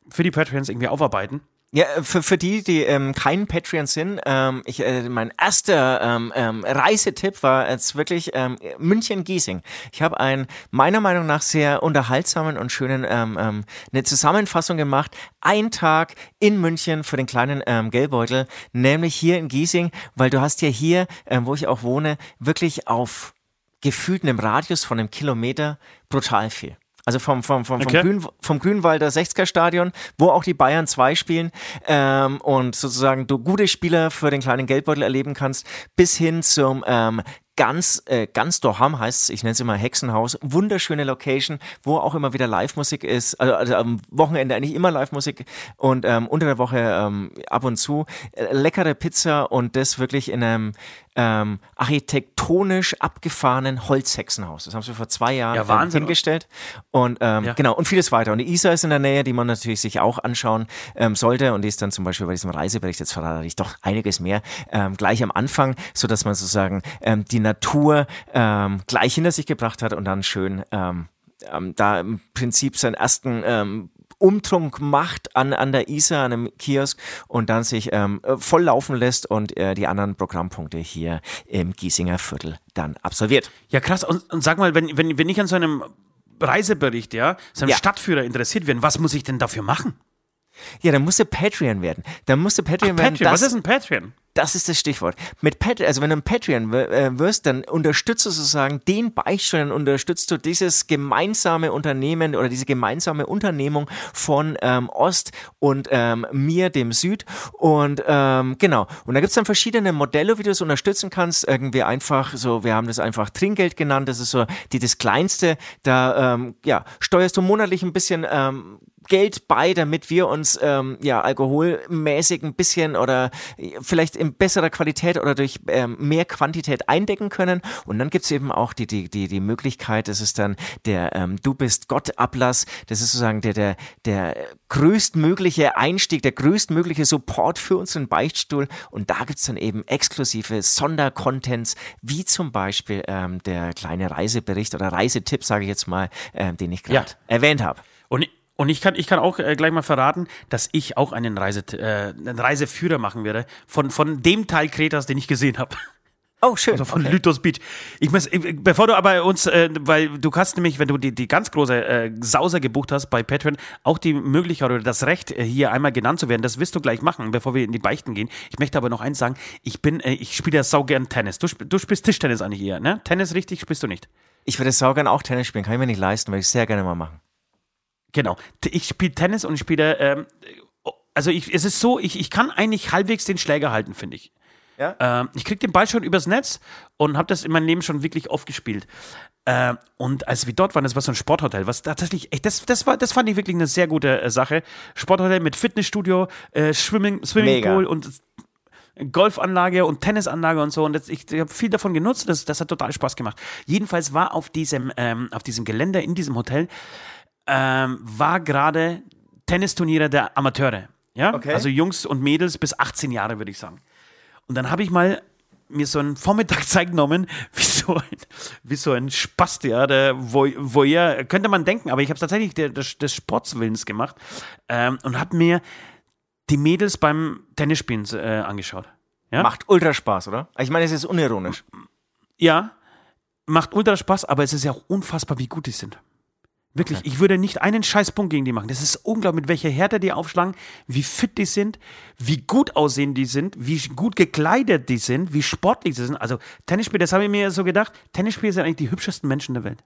für die Patreons irgendwie aufarbeiten. Ja, für, für die, die ähm, kein Patreon sind, ähm, ich, äh, mein erster ähm, ähm, Reisetipp war jetzt wirklich ähm, München-Giesing. Ich habe einen meiner Meinung nach sehr unterhaltsamen und schönen ähm, ähm, eine Zusammenfassung gemacht. Ein Tag in München für den kleinen ähm, Geldbeutel, nämlich hier in Giesing, weil du hast ja hier, ähm, wo ich auch wohne, wirklich auf gefühlt einem Radius von einem Kilometer brutal viel. Also vom, vom, vom, vom, Okay. Grün, vom Grünwalder 60er Stadion, wo auch die Bayern 2 spielen ähm, und sozusagen du gute Spieler für den kleinen Geldbeutel erleben kannst, bis hin zum ähm, ganz, äh, ganz Doham heißt es, ich nenne es immer Hexenhaus, wunderschöne Location, wo auch immer wieder Live-Musik ist, also, also am Wochenende eigentlich immer Live-Musik und ähm, unter der Woche ähm, ab und zu. Äh, leckere Pizza und das wirklich in einem ähm, architektonisch abgefahrenen Holzhexenhaus. Das haben sie vor zwei Jahren Ja, ähm, Wahnsinn. hingestellt. Und ähm, Ja. genau, und vieles weiter. Und die Isar ist in der Nähe, die man natürlich sich auch anschauen ähm, sollte. Und die ist dann zum Beispiel bei diesem Reisebericht, jetzt verrate ich doch einiges mehr, ähm, gleich am Anfang, so dass man sozusagen ähm, die Natur ähm, gleich hinter sich gebracht hat und dann schön ähm, ähm, da im Prinzip seinen ersten ähm, Umtrunk macht an, an der Isar, an einem Kiosk und dann sich ähm, äh, voll laufen lässt und äh, die anderen Programmpunkte hier im Giesinger Viertel dann absolviert. Ja, krass. Und, und sag mal, wenn, wenn, wenn ich an so einem Reisebericht, ja, so einem Ja. Stadtführer interessiert bin, was muss ich denn dafür machen? Ja, dann musste Patreon werden. Dann musste Patreon werden. Patreon, was ist ein Patreon? Das ist das Stichwort. Mit Pat also wenn du ein Patreon äh, wirst, dann unterstützt du sozusagen den Beichtstuhl, dann unterstützt du dieses gemeinsame Unternehmen oder diese gemeinsame Unternehmung von ähm, Ost und ähm, mir, dem Süd. Und ähm, genau. Und da gibt's dann verschiedene Modelle, wie du das unterstützen kannst. Irgendwie einfach so, wir haben das einfach Trinkgeld genannt. Das ist so die das Kleinste. Da ähm, ja, steuerst du monatlich ein bisschen ähm, Geld bei, damit wir uns ähm, ja alkoholmäßig ein bisschen oder vielleicht in besserer Qualität oder durch ähm, mehr Quantität eindecken können. Und dann gibt's eben auch die, die, die, die Möglichkeit, das ist dann der ähm, Du bist Gott Ablass. Das ist sozusagen der, der, der größtmögliche Einstieg, der größtmögliche Support für unseren Beichtstuhl. Und da gibt's dann eben exklusive Sondercontents, wie zum Beispiel ähm, der kleine Reisebericht oder Reisetipp, sage ich jetzt mal, ähm, den ich gerade ja. erwähnt habe. Und und ich kann, ich kann auch äh, gleich mal verraten, dass ich auch einen, Reise, äh, einen Reiseführer machen werde von, von dem Teil Kretas, den ich gesehen habe. Oh, schön. Also von okay. Lythos Beach. Ich muss, bevor du aber uns, äh, weil du kannst nämlich, wenn du die, die ganz große äh, Sauser gebucht hast bei Patreon, auch die Möglichkeit oder das Recht, äh, hier einmal genannt zu werden. Das wirst du gleich machen, bevor wir in die Beichten gehen. Ich möchte aber noch eins sagen. Ich bin, äh, ich spiele ja saugern Tennis. Du, du spielst Tischtennis eigentlich eher, ne? Tennis richtig spielst du nicht. Ich würde saugern auch Tennis spielen. Kann ich mir nicht leisten, würde ich sehr gerne mal machen. Genau. Ich spiele Tennis und ich spiele, ähm, also ich, es ist so, ich, ich kann eigentlich halbwegs den Schläger halten, finde ich. Ja? Ähm, ich kriege den Ball schon übers Netz und habe das in meinem Leben schon wirklich oft gespielt. Äh, und als wir dort waren, das war so ein Sporthotel, was tatsächlich, echt, das, das, war, das fand ich wirklich eine sehr gute äh, Sache. Sporthotel mit Fitnessstudio, äh, Swimming, Swimmingpool und Golfanlage und Tennisanlage und so. Und das, ich, ich habe viel davon genutzt. Das, das hat total Spaß gemacht. Jedenfalls war auf diesem, ähm, auf diesem Gelände in diesem Hotel ähm, war gerade Tennisturniere der Amateure. Ja? Okay. Also Jungs und Mädels bis 18 Jahre, würde ich sagen. Und dann habe ich mal mir so einen Vormittag Zeit genommen, wie so ein, wie so ein Spast, ja, der Voyeur, könnte man denken, aber ich habe es tatsächlich des, des Sportswillens gemacht ähm, und habe mir die Mädels beim Tennisspielen äh, angeschaut. Ja? Macht ultra Spaß, oder? Ich meine, es ist unironisch. Ja, macht ultra Spaß, aber es ist ja auch unfassbar, wie gut die sind. Wirklich, okay. ich würde nicht einen Scheißpunkt gegen die machen. Das ist unglaublich, mit welcher Härte die aufschlagen, wie fit die sind, wie gut aussehen die sind, wie gut gekleidet die sind, wie sportlich sie sind. Also Tennisspieler, das habe ich mir so gedacht, Tennisspieler sind eigentlich die hübschesten Menschen der Welt.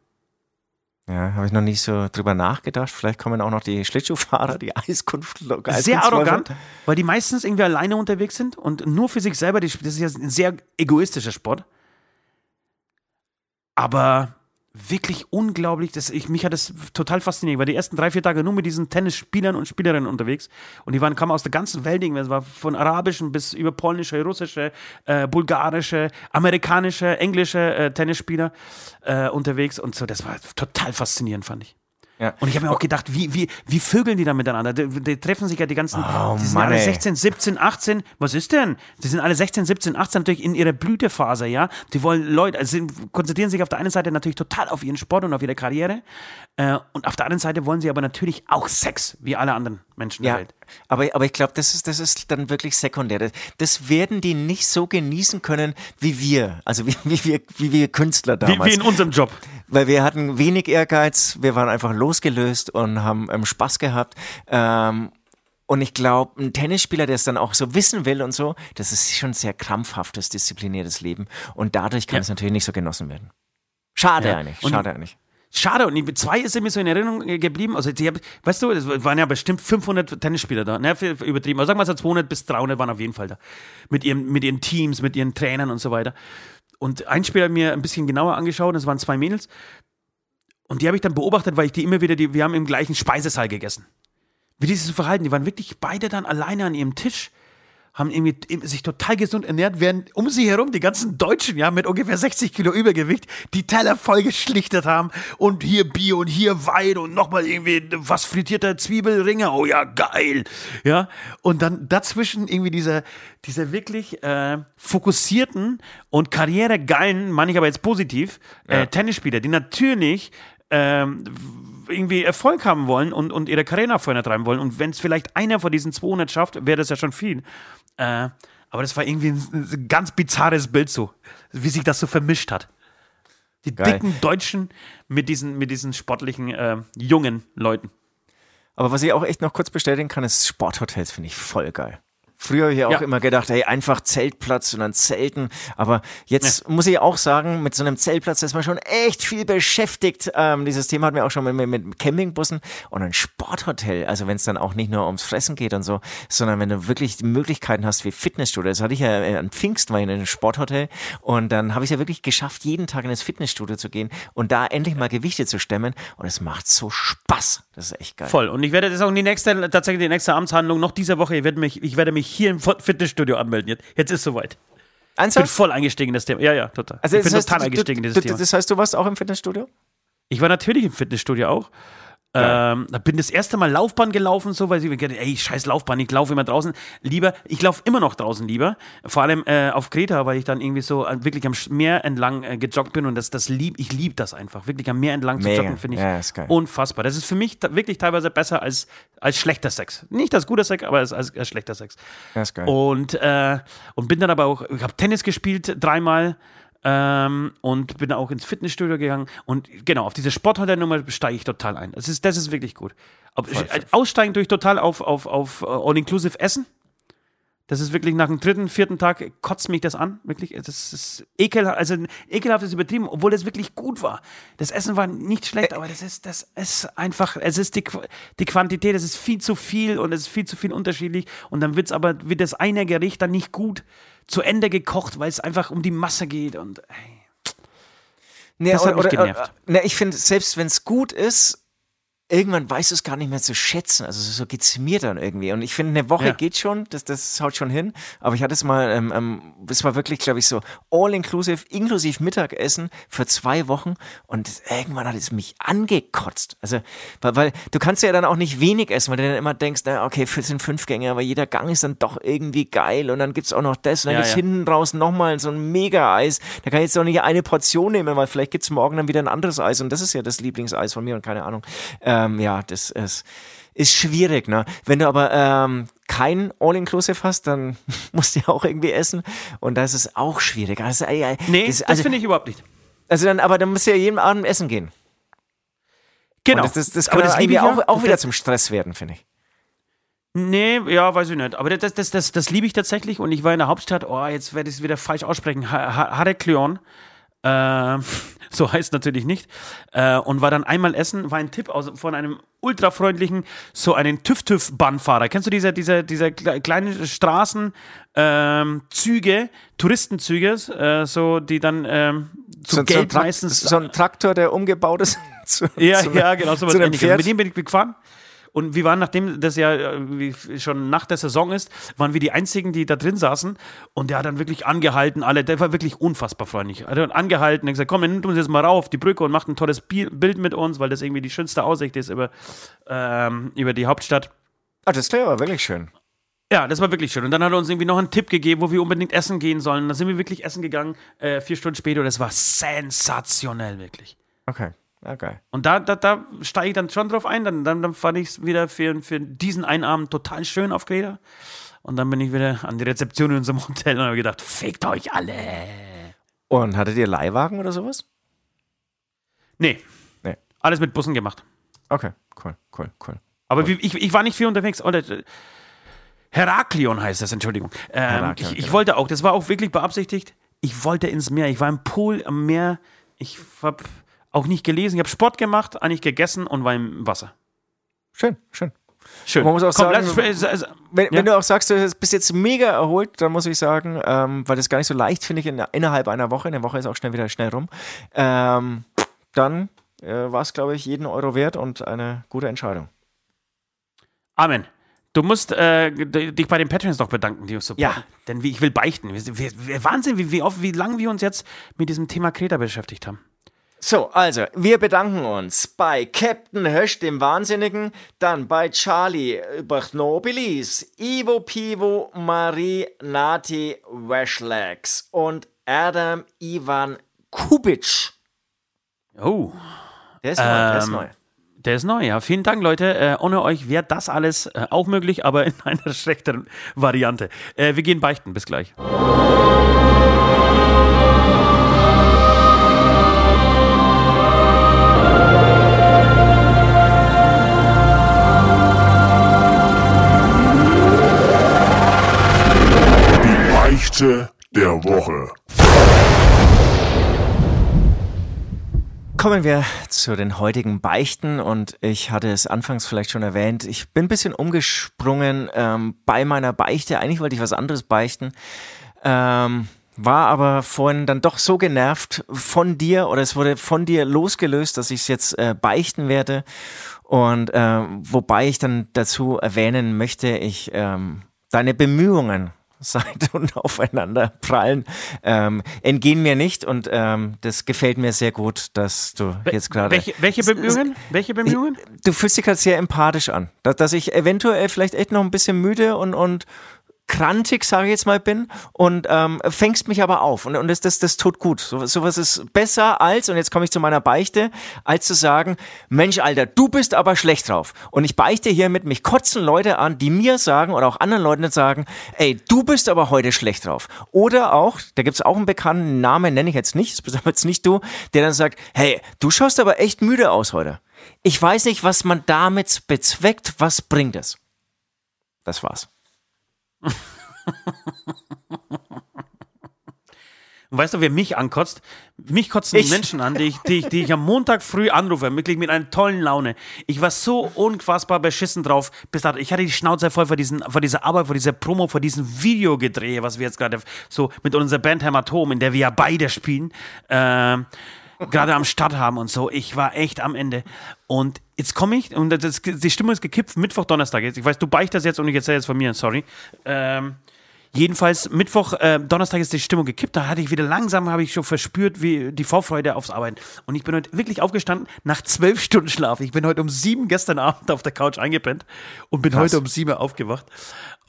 Ja, habe ich noch nicht so drüber nachgedacht. Vielleicht kommen auch noch die Schlittschuhfahrer, die Eiskunft. Sehr arrogant, weil die meistens irgendwie alleine unterwegs sind und nur für sich selber. Das ist ja ein sehr egoistischer Sport. Aber wirklich unglaublich. Das, ich, mich hat das total fasziniert. Ich war die ersten drei, vier Tage nur mit diesen Tennisspielern und Spielerinnen unterwegs. Und die waren, kamen aus der ganzen Welt. Es war von arabischen bis über polnische, russische, äh, bulgarische, amerikanische, englische äh, Tennisspieler äh, unterwegs. Und so, das war total faszinierend, fand ich. Ja. Und ich habe mir auch gedacht, wie, wie, wie vögeln die da miteinander? Die, die treffen sich ja die ganzen, oh, die sind Mann, alle 16, 17, 18. Was ist denn? Die sind alle 16, 17, 18 natürlich in ihrer Blütephase, ja. Die wollen Leute, also konzentrieren sich auf der einen Seite natürlich total auf ihren Sport und auf ihre Karriere. Äh, und auf der anderen Seite wollen sie aber natürlich auch Sex, wie alle anderen Menschen ja, der Welt. Aber, aber ich glaube, das ist, das ist dann wirklich sekundär. Das werden die nicht so genießen können wie wir. Also wie, wie, wir, wie wir Künstler damals. Wie, wie in unserem Job. Weil wir hatten wenig Ehrgeiz, wir waren einfach losgelöst und haben ähm, Spaß gehabt. Ähm, und ich glaube, ein Tennisspieler, der es dann auch so wissen will und so, das ist schon ein sehr krampfhaftes, diszipliniertes Leben. Und dadurch kann ja. es natürlich nicht so genossen werden. Schade ja. eigentlich, schade und, eigentlich. Schade, und die zwei ist mir so in Erinnerung geblieben. Also, die, weißt du, es waren ja bestimmt 500 Tennisspieler da, ne, übertrieben. Also sagen wir so 200 bis 300 waren auf jeden Fall da. Mit ihren, mit ihren Teams, mit ihren Trainern und so weiter. Und ein Spieler hat mir ein bisschen genauer angeschaut, das waren zwei Mädels. Und die habe ich dann beobachtet, weil ich die immer wieder, die, wir haben im gleichen Speisesaal gegessen. Wie die sich so verhalten, die waren wirklich beide dann alleine an ihrem Tisch haben irgendwie sich total gesund ernährt, während um sie herum die ganzen Deutschen, ja, mit ungefähr 60 Kilo Übergewicht, die Teller voll geschlichtet haben und hier Bier und hier Wein und nochmal irgendwie was frittierter Zwiebelringe, oh ja, geil, ja. Und dann dazwischen irgendwie dieser, dieser wirklich äh, fokussierten und karrieregeilen, meine ich aber jetzt positiv, äh, ja. Tennisspieler, die natürlich ähm, irgendwie Erfolg haben wollen und, und ihre Karriere nach vorne treiben wollen. Und wenn es vielleicht einer von diesen 200 schafft, wäre das ja schon viel. Äh, aber das war irgendwie ein, ein, ganz bizarres Bild so, wie sich das so vermischt hat. Die geil. dicken Deutschen mit diesen, mit diesen sportlichen äh, jungen Leuten. Aber was ich auch echt noch kurz bestätigen kann, ist Sporthotels, finde ich voll geil. Früher habe ich auch ja. immer gedacht, hey, einfach Zeltplatz und dann Zelten. Aber jetzt muss ich auch sagen, mit so einem Zeltplatz ist man schon echt viel beschäftigt. Ähm, dieses Thema hatten wir auch schon mit, mit Campingbussen und ein Sporthotel. Also wenn es dann auch nicht nur ums Fressen geht und so, sondern wenn du wirklich die Möglichkeiten hast wie Fitnessstudio. Das hatte ich ja äh, an Pfingst, war ich in einem Sporthotel und dann habe ich ja wirklich geschafft, jeden Tag in das Fitnessstudio zu gehen und da endlich mal Gewichte zu stemmen und es macht so Spaß. Das ist echt geil. Voll. Und ich werde das auch in die nächste, tatsächlich die nächste Amtshandlung noch dieser Woche, ich werde mich, ich werde mich hier im Fitnessstudio anmelden. Jetzt, jetzt ist soweit. Ich bin voll eingestiegen in das Thema. Ja, ja, total. Also, ich bin heißt, total du, eingestiegen in dieses du, Thema. Das heißt, du warst auch im Fitnessstudio? Ich war natürlich im Fitnessstudio auch. Ähm, da bin das erste Mal Laufbahn gelaufen, so, weil ich mir gedacht, ey, scheiß Laufbahn, ich laufe immer draußen. Lieber, ich laufe immer noch draußen lieber. Vor allem äh, auf Kreta, weil ich dann irgendwie so äh, wirklich am Meer entlang äh, gejoggt bin und das, das lieb, ich liebe das einfach. Wirklich am Meer entlang Mega. zu joggen, finde ich Ja, unfassbar. Das ist für mich wirklich teilweise besser als, als schlechter Sex. Nicht als guter Sex, aber als, als, als schlechter Sex. Ja, ist geil. Und, äh, und bin dann aber auch, ich habe Tennis gespielt dreimal ähm, und bin auch ins Fitnessstudio gegangen. Und genau, auf diese Sporthotel-Nummer steige ich total ein. Das ist, das ist wirklich gut. Ob, äh, aussteigen durch total auf, auf, auf äh, All-Inclusive Essen. Das ist wirklich nach dem dritten, vierten Tag kotzt mich das an. Wirklich, das ist ekelhaft, also ekelhaft ist übertrieben, obwohl das wirklich gut war. Das Essen war nicht schlecht, aber das ist, das ist einfach, es ist die, die Quantität, das ist viel zu viel und es ist viel zu viel unterschiedlich. Und dann wird's aber, wird das eine Gericht dann nicht gut zu Ende gekocht, weil es einfach um die Masse geht und ey. Nee, Das hat mich genervt. Oder, ne, ich finde, selbst wenn es gut ist, irgendwann weißt du es gar nicht mehr zu schätzen. Also so geht's mir dann irgendwie. Und ich finde, eine Woche Ja. geht schon, das, das haut schon hin. Aber ich hatte es mal, ähm, ähm, das war wirklich, glaube ich, so all-inclusive, inklusive Mittagessen für zwei Wochen. Und irgendwann hat es mich angekotzt. Also, weil, weil du kannst ja dann auch nicht wenig essen, weil du dann immer denkst, na, okay, es sind fünf Gänge, aber jeder Gang ist dann doch irgendwie geil. Und dann gibt's auch noch das. Und dann Ja, gibt's ja. hinten draußen nochmal so ein Mega-Eis. Da kann ich jetzt auch nicht eine Portion nehmen, weil vielleicht gibt's morgen dann wieder ein anderes Eis. Und das ist ja das Lieblingseis von mir und keine Ahnung. Ähm, ja, das ist, ist schwierig, ne? Wenn du aber ähm, kein All-Inclusive hast, dann musst du ja auch irgendwie essen. Und das ist auch schwierig. Also, äh, Nee, das, das, also, finde ich überhaupt nicht. also dann, aber dann musst du ja jeden Abend essen gehen. Genau. Und das, das, das aber kann das das irgendwie ja. auch, auch Das- wieder zum Stress werden, finde ich. Nee, ja, weiß ich nicht. Aber das, das, das, das liebe ich tatsächlich. Und ich war in der Hauptstadt, oh, jetzt werde ich es wieder falsch aussprechen. Ha- Ha-. Äh, so heißt natürlich nicht. Äh, und war dann einmal essen, war ein Tipp aus, von einem ultrafreundlichen, so einen TÜV-TÜV-Bahnfahrer. Kennst du diese, diese, diese kle- kleinen Straßen, ähm, Züge, Touristenzüge, äh, so, die dann ähm, zu So, so, Geld Trakt- meistens. so ein Traktor, der umgebaut ist. zu, Ja, zu, ja, genau, zu einem ähnliches. Mit dem bin ich gefahren. Und wir waren, nachdem das ja äh, schon nach der Saison ist, waren wir die einzigen, die da drin saßen. Und der hat dann wirklich angehalten, alle, der war wirklich unfassbar freundlich. Er hat dann angehalten und gesagt, komm, nimm uns jetzt mal rauf, die Brücke und macht ein tolles Bi- Bild mit uns, weil das irgendwie die schönste Aussicht ist über, ähm, über die Hauptstadt. Ah, das klingt aber wirklich schön. Ja, das war wirklich schön. Und dann hat er uns irgendwie noch einen Tipp gegeben, wo wir unbedingt essen gehen sollen. Da sind wir wirklich essen gegangen, äh, vier Stunden später. Und das war sensationell, wirklich. Okay, geil. Und da, da, da steige ich dann schon drauf ein. Dann, dann, dann fand ich es wieder für, für diesen einen Abend total schön auf Kreta. Und dann bin ich wieder an die Rezeption in unserem Hotel und habe gedacht, fickt euch alle. Und hattet ihr Leihwagen oder sowas? Nee. Nee. Alles mit Bussen gemacht. Okay, cool, cool, cool. Aber wie, ich, ich war nicht viel unterwegs. Oder, Heraklion heißt das, Entschuldigung. Ähm, Heraklion, ich, ich genau. wollte auch, das war auch wirklich beabsichtigt. Ich wollte ins Meer. Ich war im Pool am Meer. Ich habe auch nicht gelesen. Ich habe Sport gemacht, eigentlich gegessen und war im Wasser. Schön, schön. Schön. Man muss auch Komm, sagen, lass- äh, äh, Wenn, Ja. wenn du auch sagst, du bist jetzt mega erholt, dann muss ich sagen, ähm, weil das gar nicht so leicht finde ich in, innerhalb einer Woche, eine Woche ist auch schnell wieder schnell rum, ähm, dann äh, war es, glaube ich, jeden Euro wert und eine gute Entscheidung. Amen. Du musst äh, dich bei den Patreons noch bedanken, die uns supporten. Ja. Denn wie, ich will beichten. Wir, wir, wir, Wahnsinn, wie, wie, oft, wie lange wir uns jetzt mit diesem Thema Kreta beschäftigt haben. So, also, wir bedanken uns bei Captain Hösch, dem Wahnsinnigen, dann bei Charlie Bachnobilis, Ivo Pivo, Marie Nati Weshlegs und Adam Ivan Kubic. Oh, Der ist neu, der ist Ähm, neu. der ist neu, ja. Vielen Dank, Leute. Äh, ohne euch wäre das alles äh, auch möglich, aber in einer schlechteren Variante. Äh, wir gehen beichten. Bis gleich. Der Woche. Kommen wir zu den heutigen Beichten und ich hatte es anfangs vielleicht schon erwähnt, ich bin ein bisschen umgesprungen ähm, bei meiner Beichte. Eigentlich wollte ich was anderes beichten. Ähm, war aber vorhin dann doch so genervt von dir oder es wurde von dir losgelöst, dass ich es jetzt äh, beichten werde. Und äh, wobei ich dann dazu erwähnen möchte, ich ähm, deine Bemühungen Seite und aufeinander prallen, ähm, entgehen mir nicht und ähm, das gefällt mir sehr gut, dass du jetzt gerade. Welche, welche Bemühungen? Welche Bemühungen? Du fühlst dich halt sehr empathisch an, dass, dass ich eventuell vielleicht echt noch ein bisschen müde und, und krantig, sage ich jetzt mal, bin und ähm, fängst mich aber auf und, und das, das, das tut gut. So, sowas ist besser als, und jetzt komme ich zu meiner Beichte, als zu sagen, Mensch, Alter, du bist aber schlecht drauf. Und ich beichte hiermit, mich kotzen Leute an, die mir sagen oder auch anderen Leuten sagen, ey, du bist aber heute schlecht drauf. Oder auch, da gibt's auch einen bekannten Namen, nenne ich jetzt nicht, das bist aber jetzt nicht du, der dann sagt, hey, du schaust aber echt müde aus heute. Ich weiß nicht, was man damit bezweckt, was bringt es? Das war's. Und weißt du, wer mich ankotzt? Mich kotzen ich. Menschen an, die ich, die, ich, die ich am Montag früh anrufe, wirklich mit einer tollen Laune. Ich war so unfassbar beschissen drauf. Bis dato. Ich hatte die Schnauze voll vor, diesen, vor dieser Arbeit, vor dieser Promo, vor diesem Videogedrehe, was wir jetzt gerade so mit unserer Band Hämatom, in der wir ja beide spielen, äh, gerade am Start haben und so. Ich war echt am Ende. Und jetzt komme ich, und das, die Stimmung ist gekippt, Mittwoch, Donnerstag. Ich weiß, du beicht das jetzt und ich erzähle jetzt von mir, sorry. Ähm, Jedenfalls Mittwoch, äh, Donnerstag ist die Stimmung gekippt. Da hatte ich wieder langsam, habe ich schon verspürt, wie die Vorfreude aufs Arbeiten. Und ich bin heute wirklich aufgestanden nach zwölf Stunden Schlaf. Ich bin heute um sieben gestern Abend auf der Couch eingepennt und bin Krass. heute um sieben aufgewacht.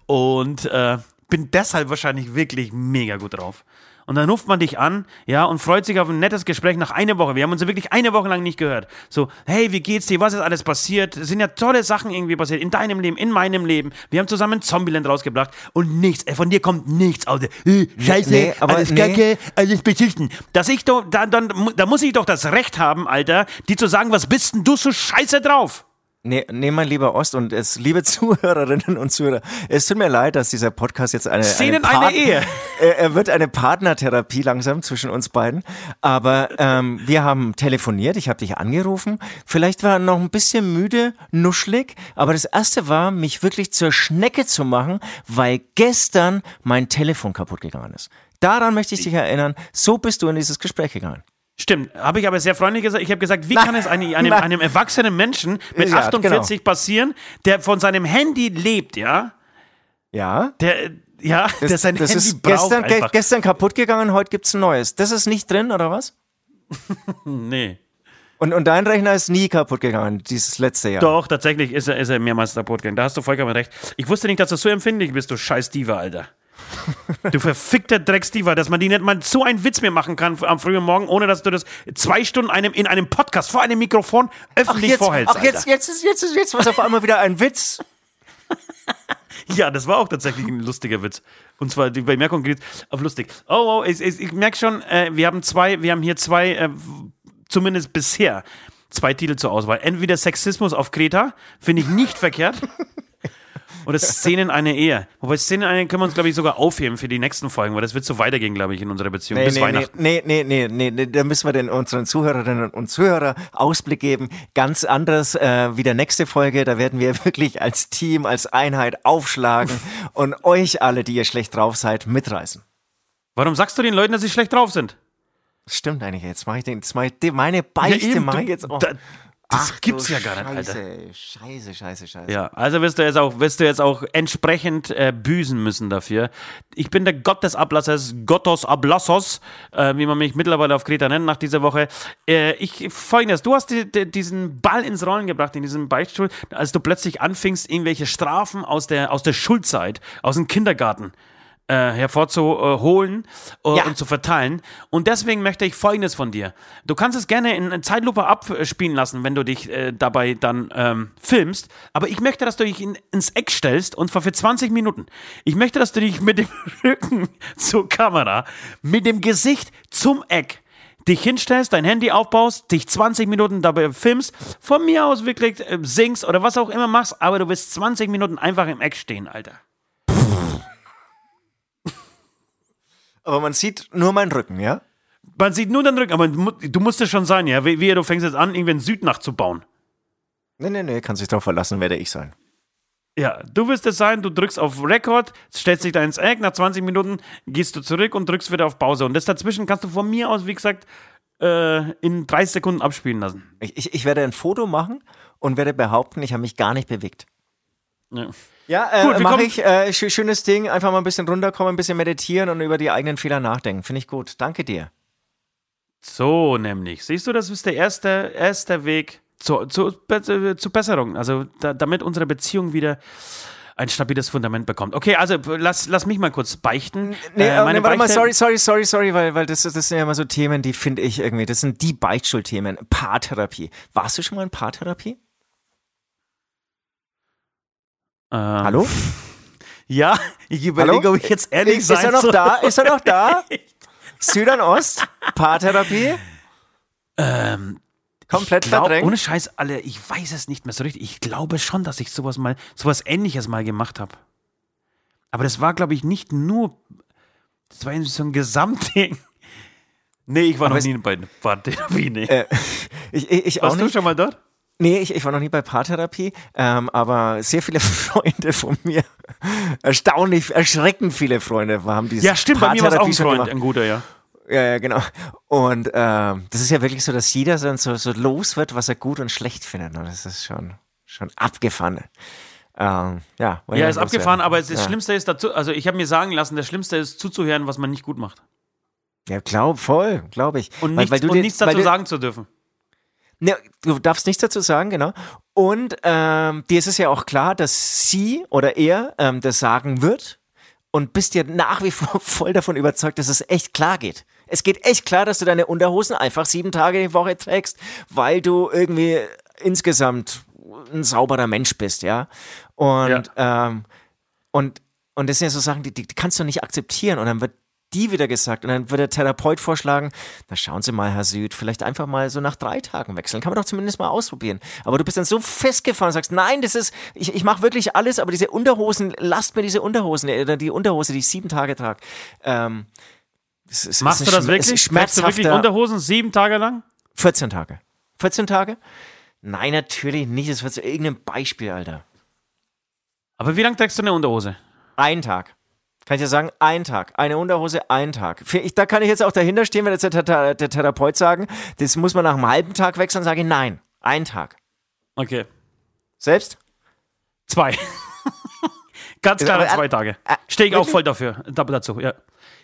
Und äh, bin deshalb wahrscheinlich wirklich mega gut drauf. Und dann ruft man dich an, ja, und freut sich auf ein nettes Gespräch nach einer Woche. Wir haben uns ja wirklich eine Woche lang nicht gehört. So, hey, wie geht's dir? Was ist alles passiert? Es sind ja tolle Sachen irgendwie passiert. In deinem Leben, in meinem Leben. Wir haben zusammen Zombieland rausgebracht und nichts, äh, von dir kommt nichts aus. Äh, Scheiße, nee, aber alles nee. Kacke, alles beschissen. Dass ich doch, da, dann, da muss ich doch das Recht haben, Alter, die zu sagen, was bist denn du so scheiße drauf? Nee, nee, mein lieber Ost und es, liebe Zuhörerinnen und Zuhörer, es tut mir leid, dass dieser Podcast jetzt eine, Szenen eine, eine Ehe. Er wird eine Partnertherapie langsam zwischen uns beiden. Aber ähm, wir haben telefoniert, ich habe dich angerufen. Vielleicht war er noch ein bisschen müde, nuschlig, aber das erste war, mich wirklich zur Schnecke zu machen, weil gestern mein Telefon kaputt gegangen ist. Daran möchte ich dich erinnern. So bist du in dieses Gespräch gegangen. Stimmt, habe ich aber sehr freundlich gesagt. Ich habe gesagt, wie nein, kann es einem, einem, einem, erwachsenen Menschen mit ja, 48 genau. passieren, der von seinem Handy lebt, ja? Ja. Der, ja, das, der sein das Handy ist gestern, ge gestern kaputt gegangen, heute gibt es ein neues. Das ist nicht drin, oder was? nee. Und, und dein Rechner ist nie kaputt gegangen, dieses letzte Jahr. Doch, tatsächlich ist er, ist er mehrmals kaputt gegangen. Da hast du vollkommen recht. Ich wusste nicht, dass du so empfindlich bist, du scheiß Diva, Alter. Du verfickter Drecksdiva, dass man die nicht mal so einen Witz mehr machen kann am frühen Morgen, ohne dass du das zwei Stunden einem, in einem Podcast vor einem Mikrofon öffentlich ach jetzt, vorhältst. Ach, jetzt, jetzt, ist, jetzt, ist, jetzt was auf einmal wieder ein Witz. ja, das war auch tatsächlich ein lustiger Witz. Und zwar die Bemerkung geht auf lustig. Oh, oh, ich, ich, ich merke schon, äh, wir haben zwei, wir haben hier zwei, äh, zumindest bisher, zwei Titel zur Auswahl. Entweder Sexismus auf Kreta, finde ich nicht verkehrt. Oder Szenen einer Ehe. Wobei Szenen einer Ehe können wir uns, glaube ich, sogar aufheben für die nächsten Folgen, weil das wird so weitergehen, glaube ich, in unserer Beziehung. Nee, bis nee, Weihnachten. Nee, nee, nee, nee, nee, da müssen wir den unseren Zuhörerinnen und Zuhörer Ausblick geben. Ganz anders äh, wie der nächste Folge. Da werden wir wirklich als Team, als Einheit aufschlagen und euch alle, die ihr schlecht drauf seid, mitreißen. Warum sagst du den Leuten, dass sie schlecht drauf sind? Stimmt eigentlich. Jetzt mache ich den, jetzt mach ich den, meine Beichte ja, mache ich jetzt. Oh. Da, das Ach, gibt's ja gar nicht, Alter. Scheiße, scheiße, scheiße. Ja, also wirst du jetzt auch, wirst du jetzt auch entsprechend äh, büßen müssen dafür. Ich bin der Gott des Ablassers, Gottos Ablassos, äh, wie man mich mittlerweile auf Kreta nennt nach dieser Woche. Äh, ich folgendes, du hast die, die, diesen Ball ins Rollen gebracht in diesem Beichtstuhl, als du plötzlich anfingst, irgendwelche Strafen aus der, aus der Schulzeit, aus dem Kindergarten äh, hervorzuholen äh, ja. und zu verteilen. Und deswegen möchte ich Folgendes von dir. Du kannst es gerne in Zeitlupe abspielen lassen, wenn du dich äh, dabei dann ähm, filmst. Aber ich möchte, dass du dich in, ins Eck stellst und zwar für 20 Minuten. Ich möchte, dass du dich mit dem Rücken zur Kamera, mit dem Gesicht zum Eck dich hinstellst, dein Handy aufbaust, dich 20 Minuten dabei filmst, von mir aus wirklich äh, singst oder was auch immer machst, aber du wirst 20 Minuten einfach im Eck stehen, Alter. Aber man sieht nur meinen Rücken, ja? Man sieht nur den Rücken, aber du musst es schon sein, ja? Wie, wie du fängst jetzt an, irgendwie einen Südnacht zu bauen. Nee, nee, nee, kann sich darauf verlassen, werde ich sein. Ja, du wirst es sein, du drückst auf Record, stellst dich da ins Eck, nach 20 Minuten gehst du zurück und drückst wieder auf Pause. Und das dazwischen kannst du von mir aus, wie gesagt, äh, in 30 Sekunden abspielen lassen. Ich, ich, ich werde ein Foto machen und werde behaupten, ich habe mich gar nicht bewegt. Ja. Ja, äh, mache ich. Äh, schönes Ding. Einfach mal ein bisschen runterkommen, ein bisschen meditieren und über die eigenen Fehler nachdenken. Finde ich gut. Danke dir. So nämlich. Siehst du, das ist der erste, erste Weg zur, zur, zur Besserung. Also da, damit unsere Beziehung wieder ein stabiles Fundament bekommt. Okay, also lass, lass mich mal kurz beichten. Nee, äh, meine nee, warte mal, sorry, sorry, sorry, sorry, weil, weil das, das sind ja immer so Themen, die finde ich irgendwie, das sind die Beichtstuhlthemen. Paartherapie. Warst du schon mal in Paartherapie? Ähm, Hallo? Ja, ich überlege, ob ich jetzt ehrlich ist, sein Ist er noch soll. da? Ist er noch da? Süd Ost? Paartherapie? Ähm, Komplett glaub, verdrängt? Ohne Scheiß, alle, ich weiß es nicht mehr so richtig. Ich glaube schon, dass ich sowas mal, sowas ähnliches mal gemacht habe. Aber das war, glaube ich, nicht nur, das war so ein Gesamtding. Nee, ich war Aber noch nie bei Paartherapie, nee. Äh, ich ich, ich auch Warst du nicht. schon mal dort? Nee, ich, ich war noch nie bei Paartherapie, ähm, aber sehr viele Freunde von mir, erstaunlich, erschreckend viele Freunde haben diese Ja, stimmt, bei mir war es auch ein Freund, ein guter, ja. Ja, ja, genau. Und ähm, das ist ja wirklich so, dass jeder dann so, so los wird, was er gut und schlecht findet. Und das ist schon, schon abgefahren. Ähm, ja, Ja, ist abgefahren, aber das ja. Schlimmste ist dazu, also ich habe mir sagen lassen, das Schlimmste ist zuzuhören, was man nicht gut macht. Ja, glaub, voll, glaube ich. Und, Weil- nichts, weil und dir- nichts dazu sagen zu dürfen. Ne, du darfst nichts dazu sagen, genau. Und ähm, dir ist es ja auch klar, dass sie oder er ähm, das sagen wird und bist dir nach wie vor voll davon überzeugt, dass es echt klar geht. Es geht echt klar, dass du deine Unterhosen einfach sieben Tage die Woche trägst, weil du irgendwie insgesamt ein sauberer Mensch bist, ja. Und, ähm, und, und das sind ja so Sachen, die, die, die kannst du nicht akzeptieren. Und dann wird die wieder gesagt. Und dann wird der Therapeut vorschlagen, na schauen Sie mal, Herr Süd, vielleicht einfach mal so nach drei Tagen wechseln. Kann man doch zumindest mal ausprobieren. Aber du bist dann so festgefahren und sagst, nein, das ist, ich, ich mache wirklich alles, aber diese Unterhosen, lasst mir diese Unterhosen, äh, oder die Unterhose, die ich sieben Tage trage. Ähm, es es Machst ist du das es wirklich? ist Trägst du wirklich schmerzhafter- Unterhosen sieben Tage lang? 14 Tage. 14 Tage? Nein, natürlich nicht. Das wird so irgendein Beispiel, Alter. Aber wie lange trägst du eine Unterhose? Ein Tag. Kann ich dir sagen, ein Tag. Eine Unterhose, ein Tag. Ich, da kann ich jetzt auch dahinter stehen, wenn jetzt der, der, der Therapeut sagen, das muss man nach einem halben Tag wechseln, sage ich nein. Ein Tag. Okay. Selbst? Zwei. Ganz klare aber- zwei Tage. äh, Stehe ich auch voll dafür, da- dazu, ja.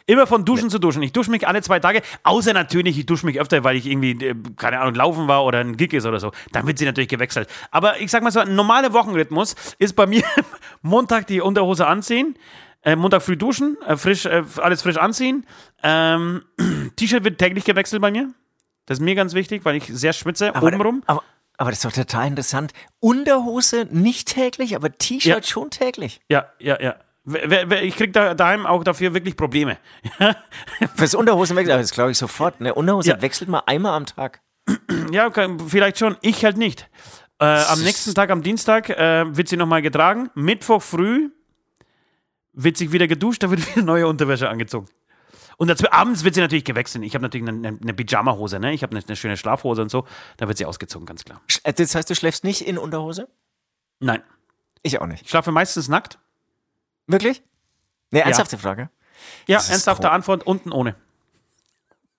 Immer von Duschen zu Duschen. Ich dusche mich alle zwei Tage, außer natürlich, ich dusche mich öfter, weil ich irgendwie, äh, keine Ahnung, laufen war oder ein Gig ist oder so. Dann wird sie natürlich gewechselt. Aber ich sag mal so, ein normaler Wochenrhythmus ist bei mir Montag die Unterhose anziehen, äh, Montag früh duschen, äh, frisch, äh, alles frisch anziehen. Ähm, T-Shirt wird täglich gewechselt bei mir. Das ist mir ganz wichtig, weil ich sehr schwitze Aber, obenrum. aber, aber das ist doch total interessant. Unterhose nicht täglich, aber T-Shirt Ja. schon täglich. Ja, ja, ja. Ich krieg da daheim auch dafür wirklich Probleme. Fürs Unterhosenwechsel, das glaube ich sofort. Eine Unterhose Ja. wechselt man einmal am Tag. Ja, vielleicht schon. Ich halt nicht. Äh, am nächsten Tag, am Dienstag, äh, wird sie nochmal getragen. Mittwoch früh wird sich wieder geduscht, da wird wieder neue Unterwäsche angezogen. Und dazu, abends wird sie natürlich gewechselt. Ich habe natürlich eine, eine, Pyjama-Hose, ne? Ich habe eine, eine schöne Schlafhose und so. Da wird sie ausgezogen, ganz klar. Äh, Das heißt, du schläfst nicht in Unterhose? Nein. Ich auch nicht. Ich schlafe meistens nackt. Wirklich? Ne, ernsthafte Frage. Ja, Das ernsthafte. Antwort, unten ohne.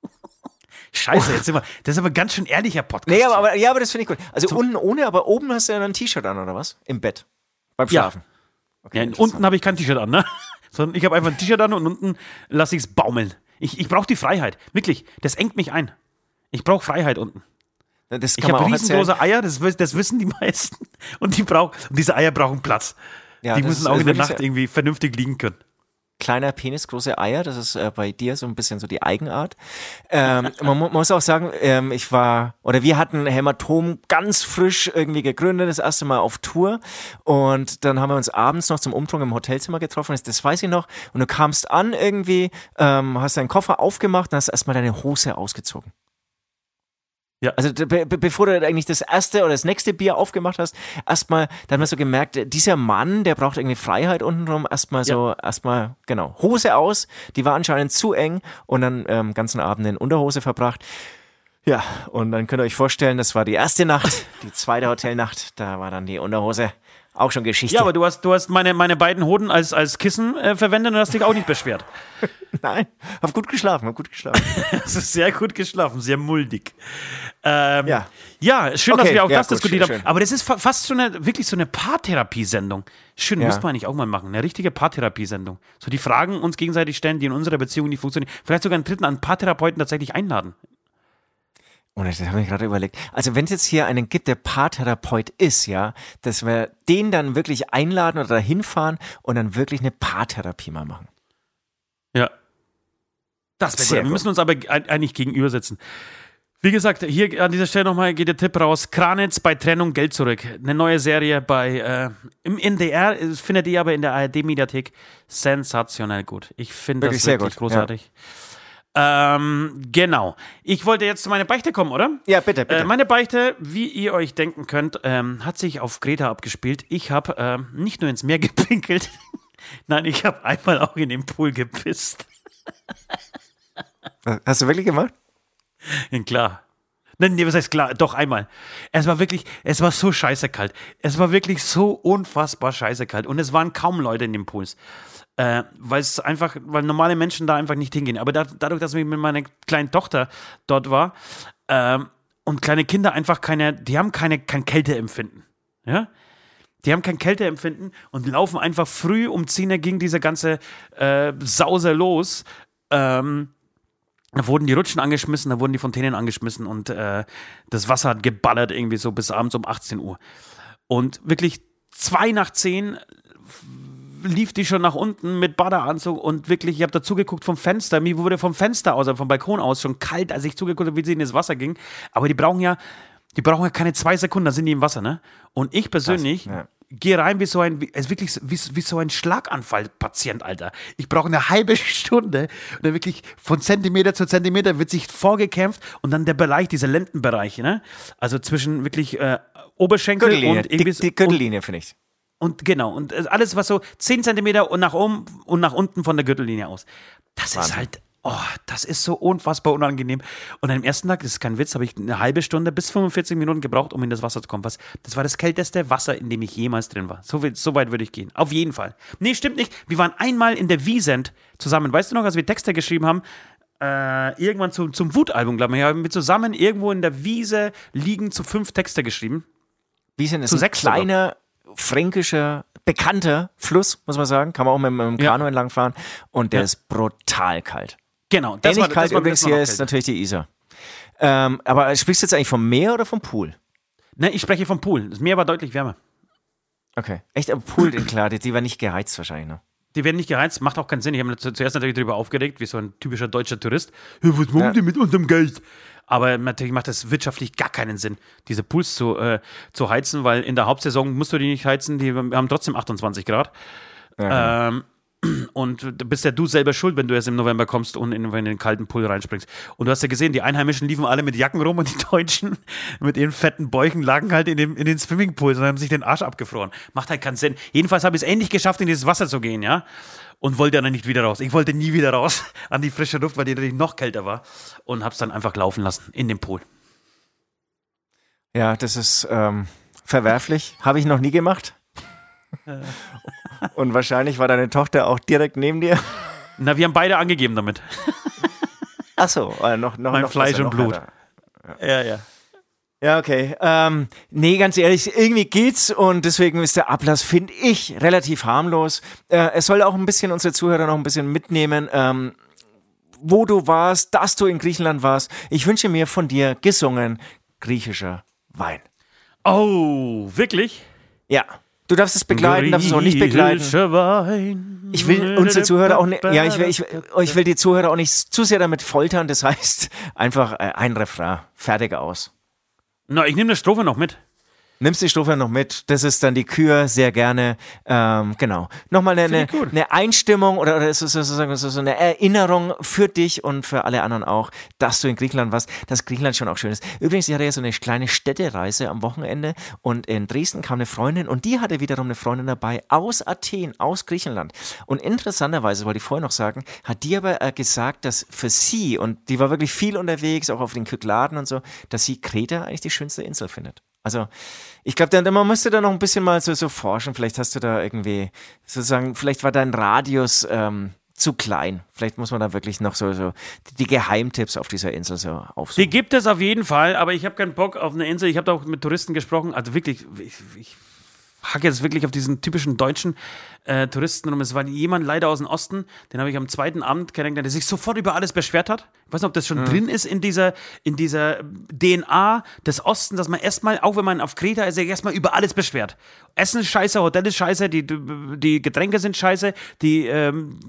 Scheiße, jetzt sind wir. Das ist aber ganz schön ehrlicher Podcast. Nee, aber, aber, ja, aber das finde ich gut. Also unten ohne, aber oben hast du ja dann ein T-Shirt an, oder was? Im Bett. Beim Ja. Okay, Ja, unten habe ich kein T-Shirt an, ne? Sondern ich habe einfach ein T-Shirt an und unten lasse ich es baumeln. Ich, ich brauche die Freiheit. Wirklich. Das engt mich ein. Ich brauche Freiheit unten. Das Ich kann man habe riesengroße Eier, das, das wissen die meisten. Und die brauch, und diese Eier brauchen Platz. Ja, die müssen auch in der Nacht irgendwie vernünftig liegen können. Kleiner Penis, große Eier, das ist äh, bei dir so ein bisschen so die Eigenart. Ähm, man mu muss auch sagen, ähm, ich war, oder wir hatten Hämatom ganz frisch irgendwie gegründet, das erste Mal auf Tour. Und dann haben wir uns abends noch zum Umtrunk im Hotelzimmer getroffen, das, das weiß ich noch. Und du kamst an irgendwie, ähm, hast deinen Koffer aufgemacht und hast erstmal deine Hose ausgezogen. Ja. Also be bevor du eigentlich das erste oder das nächste Bier aufgemacht hast, erstmal, dann hast du gemerkt, dieser Mann, der braucht irgendwie Freiheit untenrum, erstmal so, ja. erstmal, genau, Hose aus, die war anscheinend zu eng und dann ähm, ganzen Abend in Unterhose verbracht. Ja, und dann könnt ihr euch vorstellen, das war die erste Nacht, die zweite Hotelnacht, da war dann die Unterhose auch schon Geschichte. Ja, aber du hast, du hast meine, meine beiden Hoden als, als Kissen äh, verwendet und hast dich auch nicht beschwert. Nein, hab gut geschlafen, hab gut geschlafen. ist sehr gut geschlafen, sehr muldig. Ähm, ja. ja, schön, okay, dass wir auch ja, das gut, diskutiert schön, haben. Aber das ist fa fast schon eine, wirklich so eine Paartherapiesendung. Schön, ja. muss man eigentlich auch mal machen. Eine richtige Paartherapiesendung. So die Fragen uns gegenseitig stellen, die in unserer Beziehung nicht funktionieren. Vielleicht sogar einen dritten an Paartherapeuten tatsächlich einladen. Und das habe ich gerade überlegt. Also wenn es jetzt hier einen gibt, der Paartherapeut ist, ja, dass wir den dann wirklich einladen oder dahin fahren und dann wirklich eine Paartherapie mal machen. Ja. Das wäre gut. Wir müssen uns aber eigentlich gegenübersetzen. Wie gesagt, hier an dieser Stelle nochmal geht der Tipp raus. Kranitz bei Trennung Geld zurück. Eine neue Serie bei äh, im NDR, findet ihr aber in der ARD-Mediathek sensationell gut. Ich finde das wirklich gut. großartig. Ja. Ähm, genau. Ich wollte jetzt zu meiner Beichte kommen, oder? Ja, bitte, bitte. Äh, meine Beichte, wie ihr euch denken könnt, ähm, hat sich auf Greta abgespielt. Ich habe ähm, nicht nur ins Meer gepinkelt, nein, ich habe einmal auch in den Pool gepisst. Hast du wirklich gemacht? Ja, klar. Nein, nee, was heißt klar? Doch einmal. Es war wirklich, es war so scheiße kalt. Es war wirklich so unfassbar scheiße kalt. Und es waren kaum Leute in den Pools. Äh, weil es einfach, weil normale Menschen da einfach nicht hingehen. Aber da, dadurch, dass ich mit meiner kleinen Tochter dort war äh, und kleine Kinder einfach keine, die haben keine, kein Kälteempfinden. Ja? Die haben kein Kälteempfinden und laufen einfach früh um 10 Uhr ging diese ganze äh, Sause los. Ähm, da wurden die Rutschen angeschmissen, da wurden die Fontänen angeschmissen und äh, das Wasser hat geballert irgendwie so bis abends um 18 Uhr. Und wirklich zwei nach zehn lief die schon nach unten mit Badeanzug und wirklich, ich habe da zugeguckt vom Fenster. Mir wurde vom Fenster aus, also vom Balkon aus schon kalt, als ich zugeguckt habe, wie sie in das Wasser ging. Aber die brauchen ja, die brauchen ja keine zwei Sekunden, da sind die im Wasser, ne? Und ich persönlich ja. gehe rein wie so ein, wie, also wirklich wie, wie so ein Schlaganfallpatient, Alter. Ich brauche eine halbe Stunde und dann wirklich von Zentimeter zu Zentimeter wird sich vorgekämpft und dann der Bereich, dieser Lendenbereich, ne? Also zwischen wirklich äh, Oberschenkel und irgendwie. Die, die Gürtellinie, finde ich. Und genau, und äh, alles, was so 10 Zentimeter und nach oben und nach unten von der Gürtellinie aus. Das Wahnsinn. ist halt, oh, das ist so unfassbar unangenehm. Und am ersten Tag, das ist kein Witz, habe ich eine halbe Stunde bis 45 Minuten gebraucht, um in das Wasser zu kommen. Was, das war das kälteste Wasser, in dem ich jemals drin war. So, so weit würde ich gehen. Auf jeden Fall. Nee, stimmt nicht. Wir waren einmal in der Wiesent zusammen. Weißt du noch, als wir Texte geschrieben haben? Äh, irgendwann zu, zum Wutalbum, glaube ich, haben wir zusammen irgendwo in der Wiese liegen zu fünf Texte geschrieben. Wiesent ist zu ein sechs kleiner, fränkischer, bekannter Fluss, muss man sagen. Kann man auch mit, dem Kanu ja. entlang fahren. Und der ja. ist brutal kalt. Genau. Das Ähnlich war, kalt das übrigens hier ist natürlich die Isar. Ähm, aber sprichst du jetzt eigentlich vom Meer oder vom Pool? Ne, ich spreche vom Pool. Das Meer war deutlich wärmer. Okay. Echt, aber Pool, klar, die, die war nicht geheizt wahrscheinlich, ne? Die werden nicht geheizt, macht auch keinen Sinn. Ich habe mich zuerst natürlich darüber aufgeregt, wie so ein typischer deutscher Tourist. was machen ja. die mit unserem Geld? Aber natürlich macht es wirtschaftlich gar keinen Sinn, diese Pools zu, äh, zu heizen, weil in der Hauptsaison musst du die nicht heizen, die haben trotzdem 28 Grad. Ja, ähm, und bist ja du selber schuld, wenn du erst im November kommst und in, in den kalten Pool reinspringst. Und du hast ja gesehen, die Einheimischen liefen alle mit Jacken rum und die Deutschen mit ihren fetten Bäuchen lagen halt in, dem, in den Swimmingpools und haben sich den Arsch abgefroren. Macht halt keinen Sinn. Jedenfalls habe ich es endlich geschafft, in dieses Wasser zu gehen, ja und wollte dann nicht wieder raus. Ich wollte nie wieder raus an die frische Luft, weil die natürlich noch kälter war und habe es dann einfach laufen lassen in dem Pool. Ja, das ist ähm, verwerflich. Habe ich noch nie gemacht. und wahrscheinlich war deine Tochter auch direkt neben dir. Na, wir haben beide angegeben damit. Ach so, äh, noch, noch, mein noch Fleisch und Blut. Ja. ja, ja. Ja, okay. Ähm, nee, ganz ehrlich, irgendwie geht's und deswegen ist der Ablass, finde ich, relativ harmlos. Äh, es soll auch ein bisschen unsere Zuhörer noch ein bisschen mitnehmen, ähm, wo du warst, dass du in Griechenland warst. Ich wünsche mir von dir gesungen griechischer Wein. Oh, wirklich? Ja. Du darfst es begleiten, darfst es auch nicht begleiten. Ich will unsere Zuhörer auch nicht, ja, ich will, ich, ich will die Zuhörer auch nicht zu sehr damit foltern. Das heißt, einfach äh, ein Refrain, fertig aus. Na, ich nehme eine Strophe noch mit. Nimmst die Strophe noch mit. Das ist dann die Kür, sehr gerne. Ähm, genau. Nochmal eine, eine, eine, Einstimmung oder, oder sozusagen so, so eine Erinnerung für dich und für alle anderen auch, dass du in Griechenland warst, dass Griechenland schon auch schön ist. Übrigens, ich hatte ja so eine kleine Städtereise am Wochenende und in Dresden kam eine Freundin und die hatte wiederum eine Freundin dabei aus Athen, aus Griechenland. Und interessanterweise, wollte ich vorher noch sagen, hat die aber äh, gesagt, dass für sie, und die war wirklich viel unterwegs, auch auf den Kykladen und so, dass sie Kreta eigentlich die schönste Insel findet. Also, ich glaube, man müsste da noch ein bisschen mal so, so forschen. Vielleicht hast du da irgendwie, sozusagen, vielleicht war dein Radius ähm, zu klein. Vielleicht muss man da wirklich noch so, so die Geheimtipps auf dieser Insel so aufsuchen. Die gibt es auf jeden Fall, aber ich habe keinen Bock auf eine Insel. Ich habe da auch mit Touristen gesprochen. Also wirklich, ich, ich hacke jetzt wirklich auf diesen typischen deutschen äh, Touristen rum. Es war jemand leider aus dem Osten, den habe ich am zweiten Abend kennengelernt, der sich sofort über alles beschwert hat. Ich weiß nicht, ob das schon mhm. drin ist in dieser, in dieser DNA des Ostens, dass man erstmal, auch wenn man auf Kreta ist, erstmal über alles beschwert. Essen ist scheiße, Hotel ist scheiße, die, die Getränke sind scheiße, die ähm,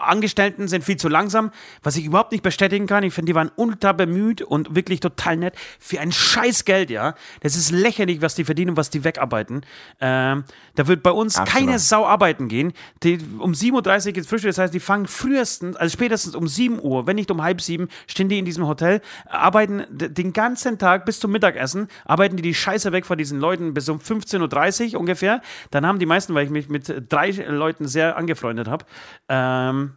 Angestellten sind viel zu langsam, was ich überhaupt nicht bestätigen kann. Ich finde, die waren ultra bemüht und wirklich total nett für ein Scheißgeld, ja. Das ist lächerlich, was die verdienen und was die wegarbeiten. Ähm, da wird bei uns Absolut. keine Sau arbeiten gehen. Die, um 7.30 Uhr geht's Frühstück, das heißt, die fangen frühestens, also spätestens um 7 Uhr, wenn nicht um halb sieben, stehen die in diesem Hotel, arbeiten den ganzen Tag bis zum Mittagessen, arbeiten die die Scheiße weg von diesen Leuten bis um 15.30 Uhr ungefähr. Dann haben die meisten, weil ich mich mit drei Leuten sehr angefreundet habe, äh, ähm,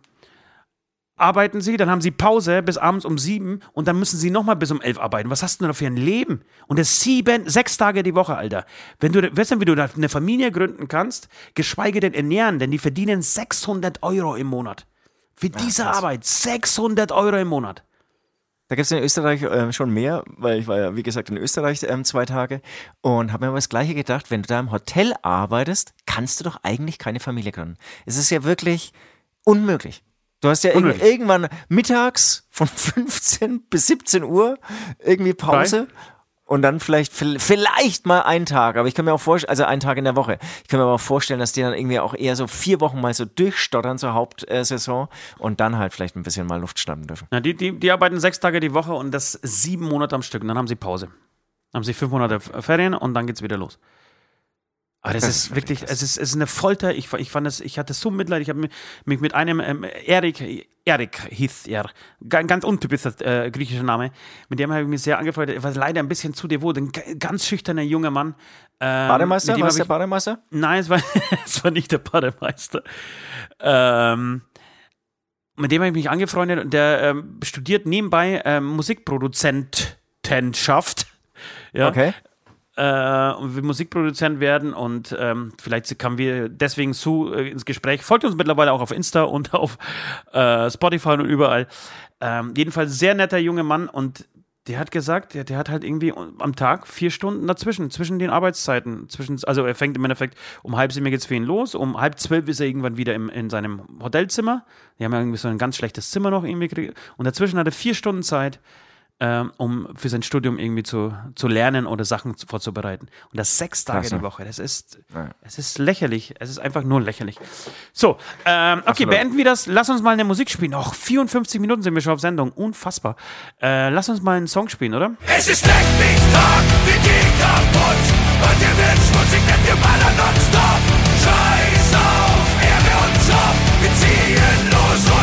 arbeiten sie, dann haben sie Pause bis abends um sieben und dann müssen sie nochmal bis um elf arbeiten. Was hast du denn für ein Leben? Und das sieben, sechs Tage die Woche, Alter. Wenn du, weißt du, wie du da eine Familie gründen kannst, geschweige denn ernähren, denn die verdienen 600 Euro im Monat. Für diese ja, Arbeit 600 Euro im Monat. Da gibt es in Österreich äh, schon mehr, weil ich war ja, wie gesagt, in Österreich ähm, zwei Tage und habe mir aber das Gleiche gedacht, wenn du da im Hotel arbeitest, kannst du doch eigentlich keine Familie gründen. Es ist ja wirklich, Unmöglich. Du hast ja Unmöglich. irgendwann mittags von 15 bis 17 Uhr irgendwie Pause. Nein. Und dann vielleicht, vielleicht mal einen Tag, aber ich kann mir auch vorstellen, also einen Tag in der Woche. Ich kann mir aber auch vorstellen, dass die dann irgendwie auch eher so vier Wochen mal so durchstottern zur Hauptsaison und dann halt vielleicht ein bisschen mal Luft schnappen dürfen. Ja, die, die, die arbeiten sechs Tage die Woche und das sieben Monate am Stück und dann haben sie Pause. Dann haben sie fünf Monate Ferien und dann geht's wieder los. Aber das, ist wirklich, es ist, es ist eine Folter. Ich, ich fand es, ich hatte so Mitleid. Ich habe mich mit einem ähm, Erik, Erik hieß er, ganz untypischer äh, griechischer Name, mit dem habe ich mich sehr angefreut. Er war leider ein bisschen zu devot, ein ganz schüchterner junger Mann. Ähm, Bademeister? War es der Bademeister? Nein, es war, es war nicht der Bademeister. Ähm, mit dem habe ich mich angefreundet und der ähm, studiert nebenbei ähm, Musikproduzentenschaft. Ja, okay äh, und will Musikproduzent werden und ähm, vielleicht kamen wir deswegen zu äh, ins Gespräch. Folgt uns mittlerweile auch auf Insta und auf äh, Spotify und überall. Ähm, jedenfalls sehr netter junger Mann und der hat gesagt, der, der hat halt irgendwie am Tag vier Stunden dazwischen, zwischen den Arbeitszeiten. Zwischen, also er fängt im Endeffekt um halb sieben geht's für ihn los, um halb zwölf ist er irgendwann wieder im, in seinem Hotelzimmer. Die haben ja irgendwie so ein ganz schlechtes Zimmer noch irgendwie gekriegt. Und dazwischen hat er vier Stunden Zeit, ähm, um für sein Studium irgendwie zu, zu lernen oder Sachen vorzubereiten. Und das sechs Tage Klasse. die Woche. Das ist, ja. es ist lächerlich. Es ist einfach nur lächerlich. So, ähm, okay, Absolut. beenden wir das. Lass uns mal eine Musik spielen. Noch 54 Minuten sind wir schon auf Sendung. Unfassbar. Äh, lass uns mal einen Song spielen, oder? Es ist Tag, wir gehen kaputt. Und ihr wird schmutzig, denn wir ballern nonstop. Scheiß auf, Ärger und Job. Wir ziehen los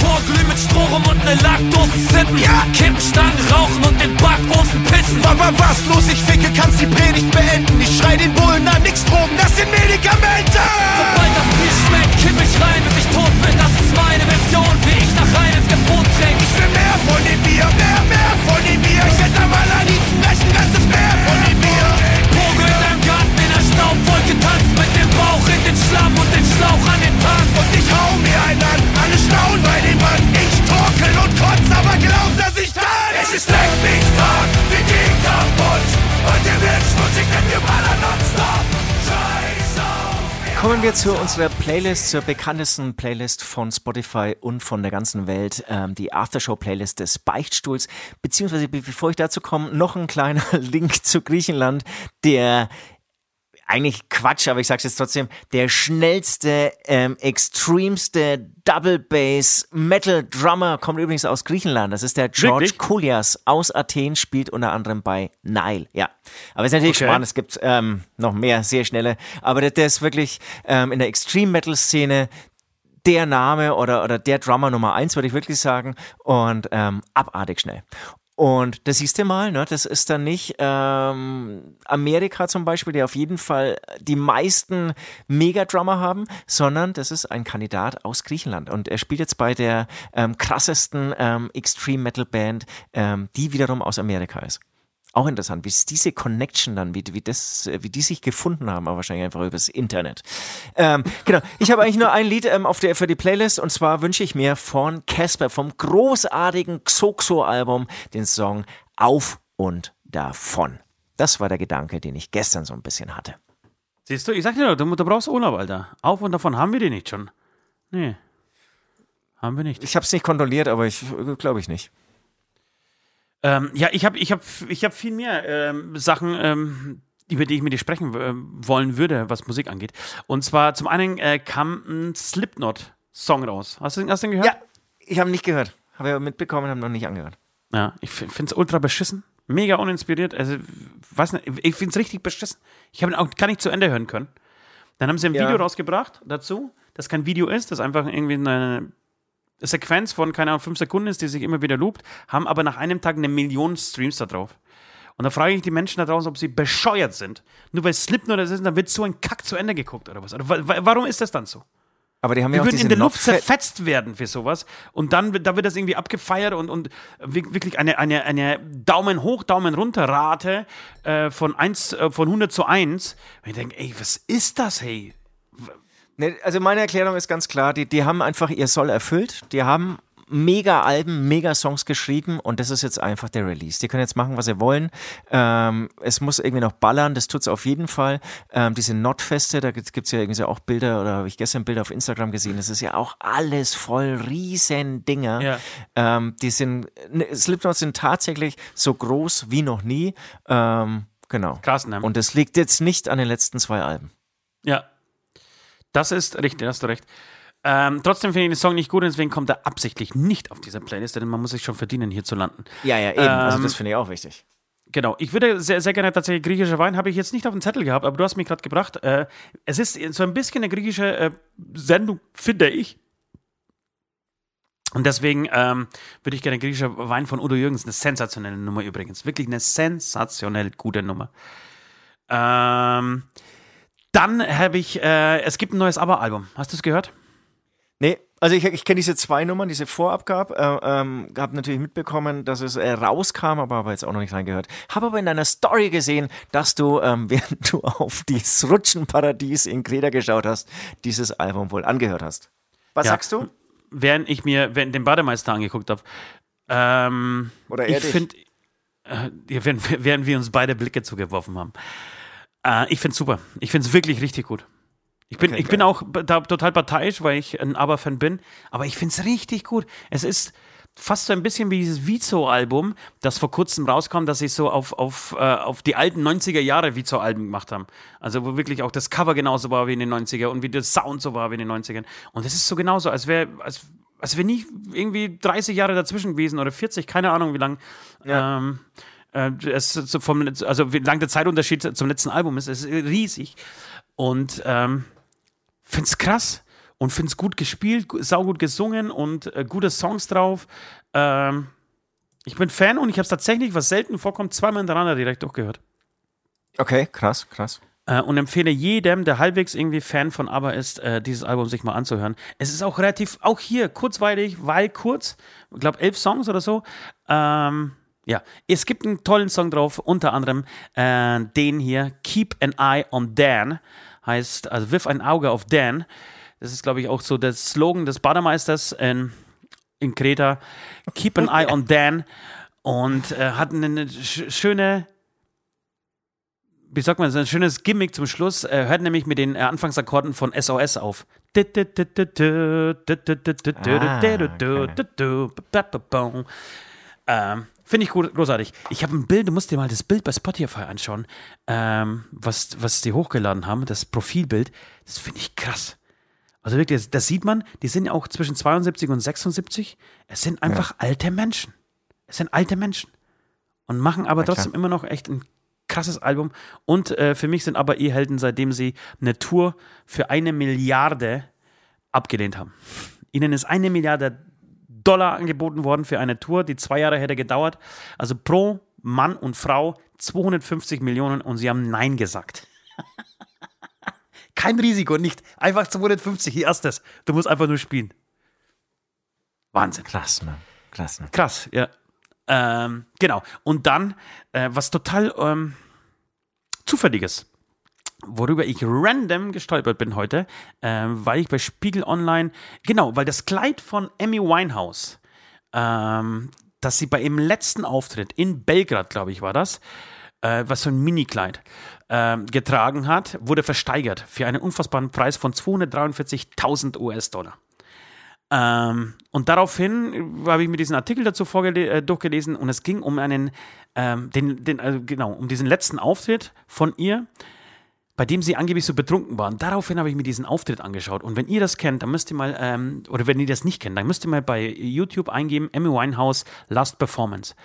Vorglühen mit Strohrum und ne Lackdose sippen. Ja. Kippstangen rauchen und den Backofen pissen. Was, was, was los? Ich ficke, kannst die Predigt beenden. Ich schrei den Bullen an, nix Drogen, das sind Medikamente. Sobald das Bier schmeckt, kipp ich rein, bis ich tot bin. Das ist meine Version, wie ich nach rein ins Gebot tränk. Ich will mehr von dem Bier, mehr, mehr von dem Bier. Ich hätte am allerliebsten gleich ein ganzes Meer von dem Bier. Vogel in deinem Garten in der Staubwolke tanzt mit dem Bauch in den Schlamm und den Schlauch an den Tank. Und ich hau mir einen an, staunen bei dem Mann. Ich torkel und kotz, aber glaub, dass ich kann. Es ist leck mich Tag, wir gehen kaputt. Ihr wird schmutzig, denn wir ballern nonstop. Kommen wir zu unserer Playlist, zur bekanntesten Playlist von Spotify und von der ganzen Welt, ähm, die Aftershow-Playlist des Beichtstuhls. Beziehungsweise, bevor ich dazu komme, noch ein kleiner Link zu Griechenland, der eigentlich Quatsch, aber ich sag's jetzt trotzdem, der schnellste, ähm, extremste Double Bass Metal Drummer kommt übrigens aus Griechenland. Das ist der George Wirklich? Koulias aus Athen, spielt unter anderem bei Nile. Ja, aber es ist natürlich Okay. spannend. Es gibt ähm, noch mehr, sehr schnelle. Aber der, der ist wirklich ähm, in der Extreme Metal Szene der Name oder, oder der Drummer Nummer eins, würde ich wirklich sagen. Und ähm, abartig schnell. Und das siehst du mal, ne? das ist dann nicht ähm, Amerika zum Beispiel, die auf jeden Fall die meisten Megadrummer haben, sondern das ist ein Kandidat aus Griechenland. Und er spielt jetzt bei der ähm, krassesten ähm, Extreme Metal Band, ähm, die wiederum aus Amerika ist. Auch interessant, wie es diese Connection dann, wie, wie, das, äh, wie die sich gefunden haben, aber wahrscheinlich einfach übers Internet. Ähm, genau, ich habe eigentlich nur ein Lied ähm, auf der, für die Playlist und zwar wünsche ich mir von Casper vom großartigen Xoxo-Album den Song Auf und Davon. Das war der Gedanke, den ich gestern so ein bisschen hatte. Siehst du, ich sag dir doch, du, du brauchst Urlaub, Alter. Auf und davon haben wir die nicht schon. Nee. Haben wir nicht. Ich habe es nicht kontrolliert, aber ich glaube ich nicht. Ähm, ja, ich habe ich hab, ich hab viel mehr ähm, Sachen, ähm, über die ich mit dir sprechen äh, wollen würde, was Musik angeht. Und zwar zum einen äh, kam ein Slipknot-Song raus. Hast du, den- hast du den gehört? Ja, ich habe nicht gehört. Habe ja mitbekommen, habe noch nicht angehört. Ja, ich finde es ultra beschissen. Mega uninspiriert. Also, weiß nicht, ich finde es richtig beschissen. Ich habe ihn auch gar nicht zu Ende hören können. Dann haben sie ein Ja. Video rausgebracht dazu, das kein Video ist, das einfach irgendwie eine Sequenz von, keine Ahnung, fünf Sekunden ist, die sich immer wieder loopt, haben aber nach einem Tag eine Million Streams da drauf. Und da frage ich die Menschen da draußen, ob sie bescheuert sind. Nur weil Slipknot das ist, dann wird so ein Kack zu Ende geguckt oder was. Oder wa- warum ist das dann so? Aber die haben Wir ja auch würden in der Luft zerfetzt werden für sowas. Und dann wird, da wird das irgendwie abgefeiert und, und wi- wirklich eine, eine, eine Daumen hoch, Daumen runter Rate äh, von, 1, äh, von 100 zu 1. Und ich denke, ey, was ist das, hey? Ne, also meine Erklärung ist ganz klar, die, die haben einfach ihr Soll erfüllt. Die haben mega Alben, mega Songs geschrieben und das ist jetzt einfach der Release. Die können jetzt machen, was sie wollen. Ähm, es muss irgendwie noch ballern, das tut's auf jeden Fall. Ähm, diese Notfeste, da gibt's ja irgendwie auch Bilder oder habe ich gestern Bilder auf Instagram gesehen. Das ist ja auch alles voll riesen Dinger. Ja. Ähm, die sind, ne, Slipknot sind tatsächlich so groß wie noch nie. Ähm, genau. Krass, ne? Und das liegt jetzt nicht an den letzten zwei Alben. Ja. Das ist richtig, hast du recht. Ähm, trotzdem finde ich den Song nicht gut und deswegen kommt er absichtlich nicht auf dieser Playlist, denn man muss sich schon verdienen, hier zu landen. Ja, ja, eben. also Ähm, das finde ich auch wichtig. Genau, ich würde sehr, sehr gerne tatsächlich griechischer Wein, habe ich jetzt nicht auf dem Zettel gehabt, aber du hast mich gerade gebracht. Äh, es ist so ein bisschen eine griechische äh, Sendung, finde ich. Und deswegen ähm, würde ich gerne griechischer Wein von Udo Jürgens, eine sensationelle Nummer übrigens. Wirklich eine sensationell gute Nummer. Ähm, dann habe ich, äh, es gibt ein neues ABBA-Album. Hast du es gehört? Nee, also ich, ich kenne diese zwei Nummern, diese Vorabgab, äh, ähm, habe natürlich mitbekommen, dass es äh, rauskam, aber habe jetzt auch noch nicht reingehört. Habe aber in deiner Story gesehen, dass du, ähm, während du auf dieses Rutschenparadies in Kreta geschaut hast, dieses Album wohl angehört hast. Was Ja. sagst du? Während ich mir während den Bademeister angeguckt habe. Ähm, Oder er ich dich? finde, äh, während, während wir uns beide Blicke zugeworfen haben. Äh, ich finde es super. Ich finde es wirklich richtig gut. Ich bin, Okay, ich bin auch da, total parteiisch, weil ich ein ABBA-Fan bin. Aber ich finde es richtig gut. Es ist fast so ein bisschen wie dieses Vizo-Album, das vor kurzem rauskam, dass sie so auf, auf, äh, auf die alten 90er Jahre Vizo-Alben gemacht haben. Also wo wirklich auch das Cover genauso war wie in den 90er und wie der Sound so war wie in den 90ern. Und es ist so genauso, als wäre als, als wär nie irgendwie 30 Jahre dazwischen gewesen oder 40, keine Ahnung wie lang. Ähm, äh, es vom, also wie lang der Zeitunterschied zum letzten Album ist, es ist riesig. Und ähm, find's krass und find's gut gespielt, gu- saugut gesungen und äh, gute Songs drauf. Ähm, ich bin Fan und ich habe es tatsächlich, was selten vorkommt, zweimal hintereinander direkt durchgehört. Okay, krass, krass. Äh, und empfehle jedem, der halbwegs irgendwie Fan von ABBA ist, äh, dieses Album sich mal anzuhören. Es ist auch relativ, auch hier kurzweilig, weil kurz, ich glaube elf Songs oder so. Ähm, ja, es gibt einen tollen Song drauf, unter anderem äh, den hier, Keep an Eye on Dan, heißt, also wirf ein Auge auf Dan. Das ist, glaube ich, auch so der Slogan des Bademeisters in, in Kreta. Keep an Eye on Dan. Und äh, hat eine, sch schöne, wie sagt man, so ein schönes Gimmick zum Schluss. Er hört nämlich mit den äh, Anfangsakkorden von SOS auf. Ähm, Finde ich großartig. Ich habe ein Bild, du musst dir mal das Bild bei Spotify anschauen, ähm, was, was die hochgeladen haben, das Profilbild. Das finde ich krass. Also wirklich, das sieht man, die sind ja auch zwischen 72 und 76. Es sind einfach ja. alte Menschen. Es sind alte Menschen. Und machen aber ja, trotzdem immer noch echt ein krasses Album. Und äh, für mich sind aber ihr Helden, seitdem sie eine Tour für eine Milliarde abgelehnt haben. Ihnen ist eine Milliarde Dollar angeboten worden für eine Tour, die zwei Jahre hätte gedauert. Also pro Mann und Frau 250 Millionen und sie haben Nein gesagt. Kein Risiko, nicht. Einfach 250, erstes. Du musst einfach nur spielen. Wahnsinn. Krass, ne? Krass, ne? Krass, ja. Ähm, genau. Und dann, äh, was total ähm, Zufälliges worüber ich random gestolpert bin heute, äh, weil ich bei Spiegel Online, genau, weil das Kleid von Amy Winehouse, ähm, das sie bei ihrem letzten Auftritt in Belgrad, glaube ich, war das, äh, was so ein Mini-Kleid äh, getragen hat, wurde versteigert für einen unfassbaren Preis von 243.000 US-Dollar. Ähm, und daraufhin habe ich mir diesen Artikel dazu äh, durchgelesen und es ging um einen, ähm, den, den, also genau, um diesen letzten Auftritt von ihr bei dem sie angeblich so betrunken waren. Daraufhin habe ich mir diesen Auftritt angeschaut. Und wenn ihr das kennt, dann müsst ihr mal, ähm, oder wenn ihr das nicht kennt, dann müsst ihr mal bei YouTube eingeben, Amy Winehouse Last Performance.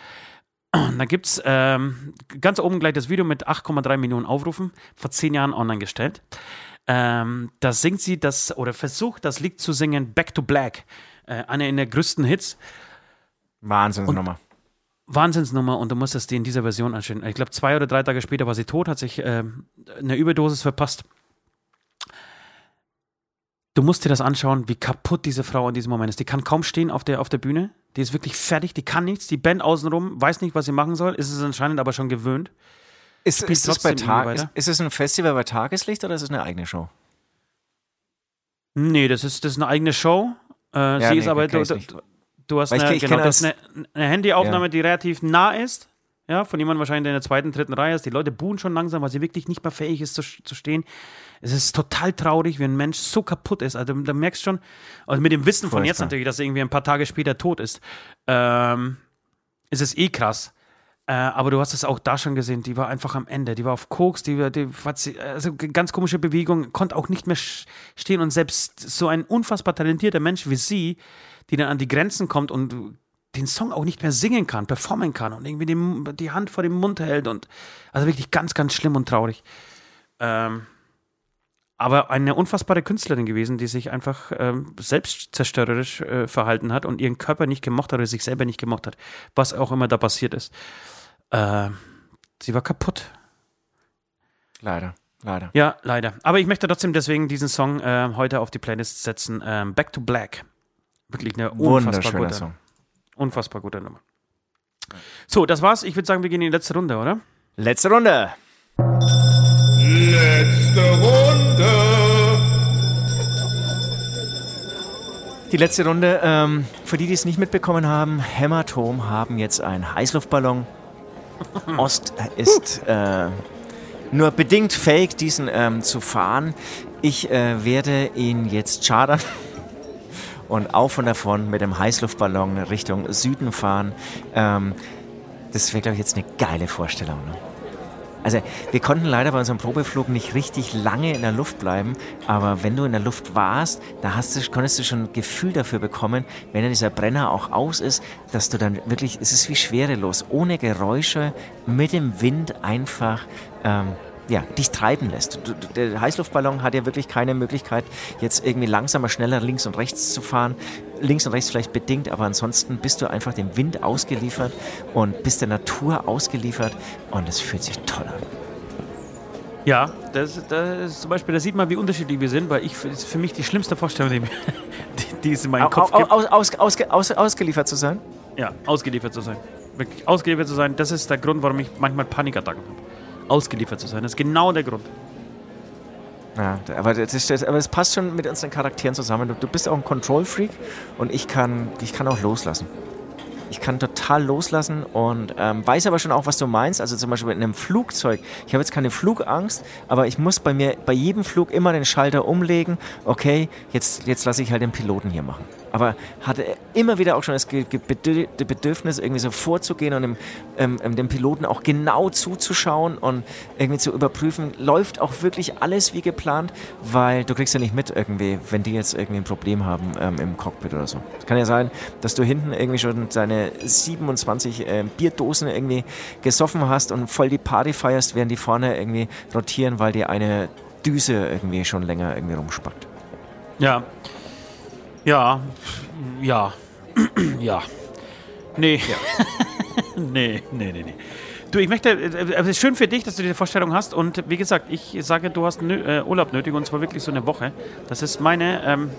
Da gibt es ähm, ganz oben gleich das Video mit 8,3 Millionen Aufrufen, vor zehn Jahren online gestellt. Ähm, da singt sie das oder versucht das Lied zu singen, Back to Black, äh, eine der größten Hits. Wahnsinnsnummer. Wahnsinnsnummer und du musstest die in dieser Version anschauen. Ich glaube, zwei oder drei Tage später war sie tot, hat sich äh, eine Überdosis verpasst. Du musst dir das anschauen, wie kaputt diese Frau in diesem Moment ist. Die kann kaum stehen auf der, auf der Bühne. Die ist wirklich fertig, die kann nichts. Die Band außenrum weiß nicht, was sie machen soll, ist es anscheinend aber schon gewöhnt. Ist, ist, es, bei Tag, ist, ist es ein Festival bei Tageslicht oder ist es eine eigene Show? Nee, das ist, das ist eine eigene Show. Äh, ja, sie nee, ist aber. Du, du, Du hast eine, genau, das eine, eine Handyaufnahme, ja. die relativ nah ist. Ja, von jemandem wahrscheinlich, der in der zweiten, dritten Reihe ist. Die Leute buhen schon langsam, weil sie wirklich nicht mehr fähig ist zu, zu stehen. Es ist total traurig, wie ein Mensch so kaputt ist. Also, da merkst du schon, also mit dem Wissen von jetzt natürlich, dass er irgendwie ein paar Tage später tot ist, ähm, ist es eh krass. Äh, aber du hast es auch da schon gesehen, die war einfach am Ende. Die war auf Koks, die, die also ganz komische Bewegung, konnte auch nicht mehr stehen. Und selbst so ein unfassbar talentierter Mensch wie sie, die dann an die Grenzen kommt und den Song auch nicht mehr singen kann, performen kann und irgendwie die, die Hand vor dem Mund hält und also wirklich ganz, ganz schlimm und traurig. Ähm, aber eine unfassbare Künstlerin gewesen, die sich einfach ähm, selbstzerstörerisch äh, verhalten hat und ihren Körper nicht gemocht hat oder sich selber nicht gemocht hat, was auch immer da passiert ist. Äh, sie war kaputt. Leider, leider. Ja, leider. Aber ich möchte trotzdem deswegen diesen Song äh, heute auf die Playlist setzen. Ähm, Back to Black. Wirklich eine unfassbar gute, Song. unfassbar gute Nummer. So, das war's. Ich würde sagen, wir gehen in die letzte Runde, oder? Letzte Runde. Letzte Die letzte Runde. Ähm, für die, die es nicht mitbekommen haben, Hämatom haben jetzt einen Heißluftballon. Ost ist äh, nur bedingt fähig, diesen ähm, zu fahren. Ich äh, werde ihn jetzt schadern und auf und davon mit dem Heißluftballon Richtung Süden fahren. Ähm, das wäre, glaube ich, jetzt eine geile Vorstellung. Ne? Also wir konnten leider bei unserem Probeflug nicht richtig lange in der Luft bleiben, aber wenn du in der Luft warst, da hast du, konntest du schon ein Gefühl dafür bekommen, wenn dieser Brenner auch aus ist, dass du dann wirklich, es ist wie schwerelos, ohne Geräusche, mit dem Wind einfach ähm, ja, dich treiben lässt. Der Heißluftballon hat ja wirklich keine Möglichkeit, jetzt irgendwie langsamer, schneller links und rechts zu fahren. Links und rechts vielleicht bedingt, aber ansonsten bist du einfach dem Wind ausgeliefert und bist der Natur ausgeliefert und es fühlt sich toll an. Ja, das, das zum Beispiel, da sieht man, wie unterschiedlich wir sind, weil ich ist für mich die schlimmste Vorstellung, die, die es in meinem Kopf gibt. Aus, aus, aus, aus, ausgeliefert zu sein? Ja, ausgeliefert zu sein. Wirklich ausgeliefert zu sein, das ist der Grund, warum ich manchmal Panikattacken habe ausgeliefert zu sein. Das ist genau der Grund. Ja, aber das, das, aber passt schon mit unseren Charakteren zusammen. Du, du bist auch ein Control-Freak und ich kann, ich kann auch loslassen. Ich kann total loslassen und ähm, weiß aber schon auch, was du meinst. Also zum Beispiel in einem Flugzeug. Ich habe jetzt keine Flugangst, aber ich muss bei mir bei jedem Flug immer den Schalter umlegen. Okay, jetzt, jetzt lasse ich halt den Piloten hier machen. Aber hatte immer wieder auch schon das Bedürfnis, irgendwie so vorzugehen und dem, ähm, dem Piloten auch genau zuzuschauen und irgendwie zu überprüfen, läuft auch wirklich alles wie geplant, weil du kriegst ja nicht mit irgendwie, wenn die jetzt irgendwie ein Problem haben ähm, im Cockpit oder so. Es kann ja sein, dass du hinten irgendwie schon deine 27 äh, Bierdosen irgendwie gesoffen hast und voll die Party feierst, während die vorne irgendwie rotieren, weil die eine Düse irgendwie schon länger irgendwie rumspackt. Ja. Ja. Ja. ja. Nee. Ja. nee, nee, nee, nee. Du, ich möchte, äh, es ist schön für dich, dass du diese Vorstellung hast. Und wie gesagt, ich sage, du hast nö, äh, Urlaub nötig und zwar wirklich so eine Woche. Das ist meine ähm,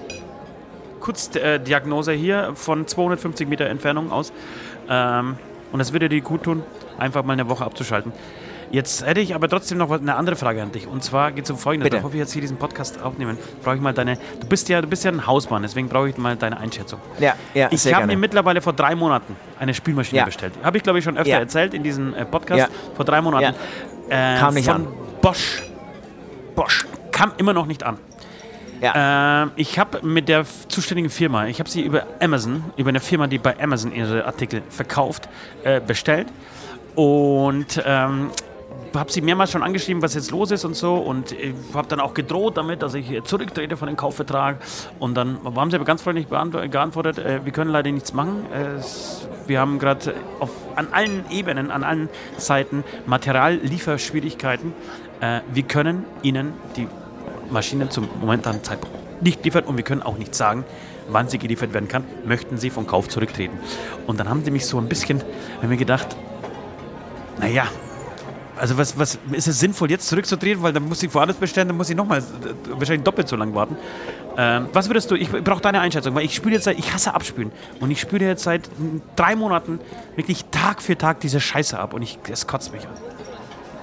Kurzdiagnose hier von 250 Meter Entfernung aus. Ähm, und das würde dir gut tun, einfach mal eine Woche abzuschalten. Jetzt hätte ich aber trotzdem noch eine andere Frage an dich. Und zwar geht es um Folgendes. Bitte. Bevor wir jetzt hier diesen Podcast aufnehmen, brauche ich mal deine. Du bist ja, du bist ja ein Hausmann, deswegen brauche ich mal deine Einschätzung. Ja, ja. Ich habe mir mittlerweile vor drei Monaten eine Spülmaschine ja. bestellt. Habe ich, glaube ich, schon öfter ja. erzählt in diesem äh, Podcast. Ja. Vor drei Monaten. Äh, Kam nicht von an. Bosch. Bosch. Kam immer noch nicht an. Ja. Äh, ich habe mit der zuständigen Firma, ich habe sie über Amazon, über eine Firma, die bei Amazon ihre Artikel verkauft, äh, bestellt. Und ähm, habe sie mehrmals schon angeschrieben, was jetzt los ist und so. Und habe dann auch gedroht damit, dass ich zurücktrete von dem Kaufvertrag. Und dann haben sie aber ganz freundlich geantwortet, äh, wir können leider nichts machen. Es, wir haben gerade an allen Ebenen, an allen Seiten Materiallieferschwierigkeiten. Äh, wir können Ihnen die Maschine zum momentanen Zeitpunkt nicht liefern und wir können auch nicht sagen, wann sie geliefert werden kann. Möchten Sie vom Kauf zurücktreten? Und dann haben sie mich so ein bisschen, wenn mir gedacht, naja, also was, was ist es sinnvoll, jetzt zurückzutreten, weil dann muss ich woanders bestellen, dann muss ich nochmal wahrscheinlich doppelt so lang warten. Ähm, was würdest du, ich brauche deine Einschätzung, weil ich spüle jetzt seit, ich hasse Abspülen und ich spüle jetzt seit drei Monaten wirklich Tag für Tag diese Scheiße ab und ich, es kotzt mich an.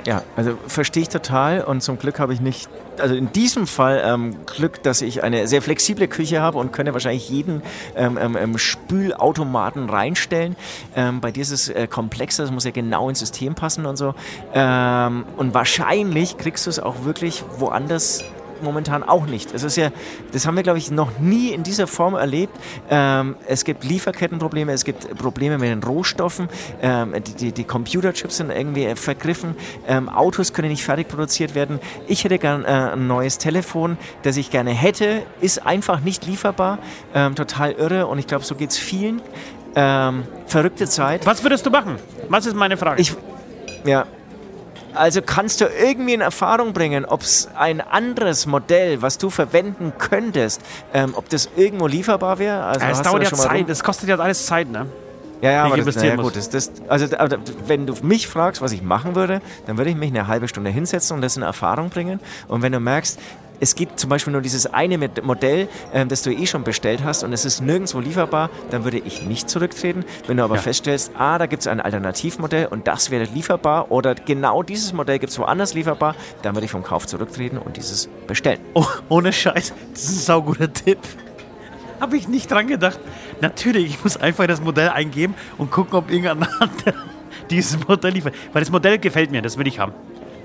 Ja, also verstehe ich total und zum Glück habe ich nicht, also in diesem Fall ähm, Glück, dass ich eine sehr flexible Küche habe und könnte wahrscheinlich jeden ähm, ähm, ähm Spülautomaten reinstellen. Ähm, bei dir ist es äh, komplexer, das muss ja genau ins System passen und so. Ähm, und wahrscheinlich kriegst du es auch wirklich woanders momentan auch nicht. Es ist ja, das haben wir, glaube ich, noch nie in dieser Form erlebt. Ähm, es gibt Lieferkettenprobleme, es gibt Probleme mit den Rohstoffen, ähm, die, die, die, Computerchips sind irgendwie vergriffen, ähm, Autos können nicht fertig produziert werden. Ich hätte gern äh, ein neues Telefon, das ich gerne hätte, ist einfach nicht lieferbar. Ähm, total irre und ich glaube, so geht es vielen. Ähm, verrückte Zeit. Was würdest du machen? Was ist meine Frage? Ich, ja, also kannst du irgendwie in Erfahrung bringen, ob es ein anderes Modell, was du verwenden könntest, ähm, ob das irgendwo lieferbar wäre? Also es dauert ja Zeit, das kostet ja alles Zeit, ne? Ja, ja, aber das, ja, gut, das, das, also wenn du mich fragst, was ich machen würde, dann würde ich mich eine halbe Stunde hinsetzen und das in Erfahrung bringen. Und wenn du merkst, es gibt zum Beispiel nur dieses eine Modell, ähm, das du eh schon bestellt hast und es ist nirgendwo lieferbar, dann würde ich nicht zurücktreten. Wenn du aber ja. feststellst, ah, da gibt es ein Alternativmodell und das wäre lieferbar oder genau dieses Modell gibt es woanders lieferbar, dann würde ich vom Kauf zurücktreten und dieses bestellen. Oh, ohne Scheiß, das ist ein sauguter Tipp. Habe ich nicht dran gedacht. Natürlich, ich muss einfach das Modell eingeben und gucken, ob irgendein anderer dieses Modell liefert. Weil das Modell gefällt mir, das will ich haben.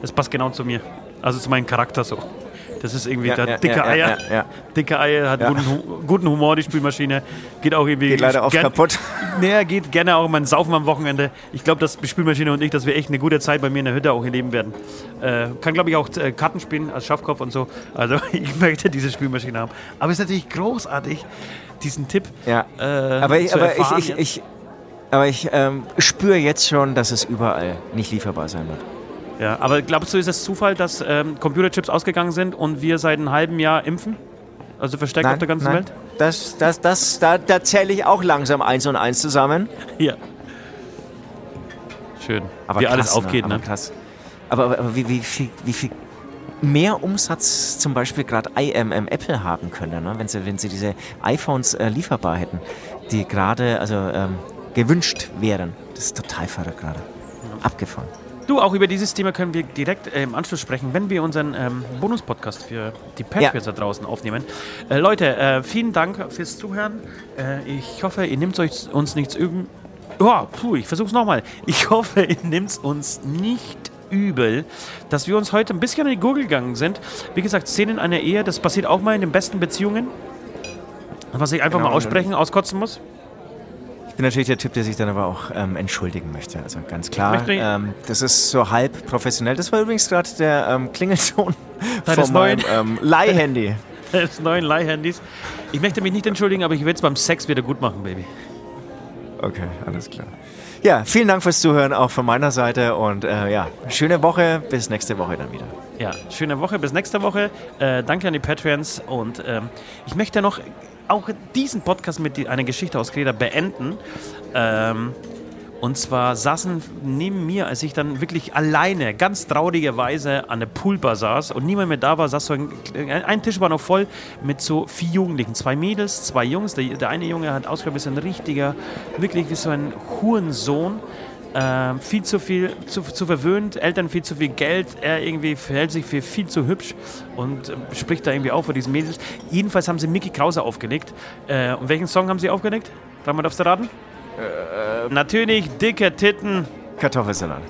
Das passt genau zu mir. Also zu meinem Charakter so. Das ist irgendwie ja, der ja, dicke ja, Eier. Dicke Eier hat guten, guten, Humor, die Spielmaschine. Geht auch irgendwie. Geht leider oft kaputt. Nee, geht gerne auch mal saufen am Wochenende. Ich glaube, dass die Spielmaschine und ich, dass wir echt eine gute Zeit bei mir in der Hütte auch erleben werden. Äh, kann, glaube ich, auch äh, Karten spielen als Schafkopf und so. Also ich möchte diese Spielmaschine haben. Aber es ist natürlich großartig, diesen Tipp. Ja. Äh, aber ich, aber ich, ich, ich, aber ich ähm, spüre jetzt schon, dass es überall nicht lieferbar sein wird. Ja, aber glaubst du, ist es Zufall, dass ähm, Computerchips ausgegangen sind und wir seit einem halben Jahr impfen? Also versteckt nein, auf der ganzen nein. Welt? Das, das, das, da, da zähle ich auch langsam eins und eins zusammen. Ja. Schön. Aber wie krass, alles aufgeht, ne? Aber, krass. aber, aber wie, wie, viel, wie viel mehr Umsatz zum Beispiel gerade ähm, Apple haben könnte, ne? wenn, sie, wenn sie diese iPhones äh, lieferbar hätten, die gerade also ähm, gewünscht wären. Das ist total verrückt gerade. Ja. Abgefahren. Du, auch über dieses Thema können wir direkt äh, im Anschluss sprechen, wenn wir unseren ähm, Bonus-Podcast für die Patriots ja. da draußen aufnehmen. Äh, Leute, äh, vielen Dank fürs Zuhören. Äh, ich hoffe, ihr nehmt euch uns nichts üben. Oh, puh, ich versuch's nochmal. Ich hoffe, ihr nehmt uns nicht übel, dass wir uns heute ein bisschen an die Gurgel gegangen sind. Wie gesagt, Szenen einer Ehe, das passiert auch mal in den besten Beziehungen. Was ich einfach Genau, mal aussprechen, auskotzen muss? Ich bin natürlich der Typ, der sich dann aber auch ähm, entschuldigen möchte. Also ganz klar. Ähm, das ist so halb professionell. Das war übrigens gerade der ähm, Klingelton von meinem ähm, Leihhandy. Des neuen Leihhandys. Ich möchte mich nicht entschuldigen, aber ich will es beim Sex wieder gut machen, Baby. Okay, alles klar. Ja, vielen Dank fürs Zuhören auch von meiner Seite und äh, ja, schöne Woche. Bis nächste Woche dann wieder. Ja, schöne Woche, bis nächste Woche. Äh, danke an die Patreons und ähm, ich möchte noch auch diesen Podcast mit einer Geschichte aus Kreta beenden. Ähm, und zwar saßen neben mir, als ich dann wirklich alleine, ganz traurigerweise an der Poolbar saß und niemand mehr da war, saß so ein, ein Tisch war noch voll mit so vier Jugendlichen, zwei Mädels, zwei Jungs. Der, der eine Junge hat ausgeschaut so ein richtiger, wirklich wie so ein Hurensohn. Ähm, viel zu viel, zu, zu verwöhnt, Eltern viel zu viel Geld, er irgendwie verhält sich für viel zu hübsch und äh, spricht da irgendwie auf vor diesen Mädels. Jedenfalls haben sie Mickey Krause aufgelegt. Äh, und welchen Song haben sie aufgelegt? Dreimal darfst du raten? Natürlich, dicke Titten. Kartoffelsalat.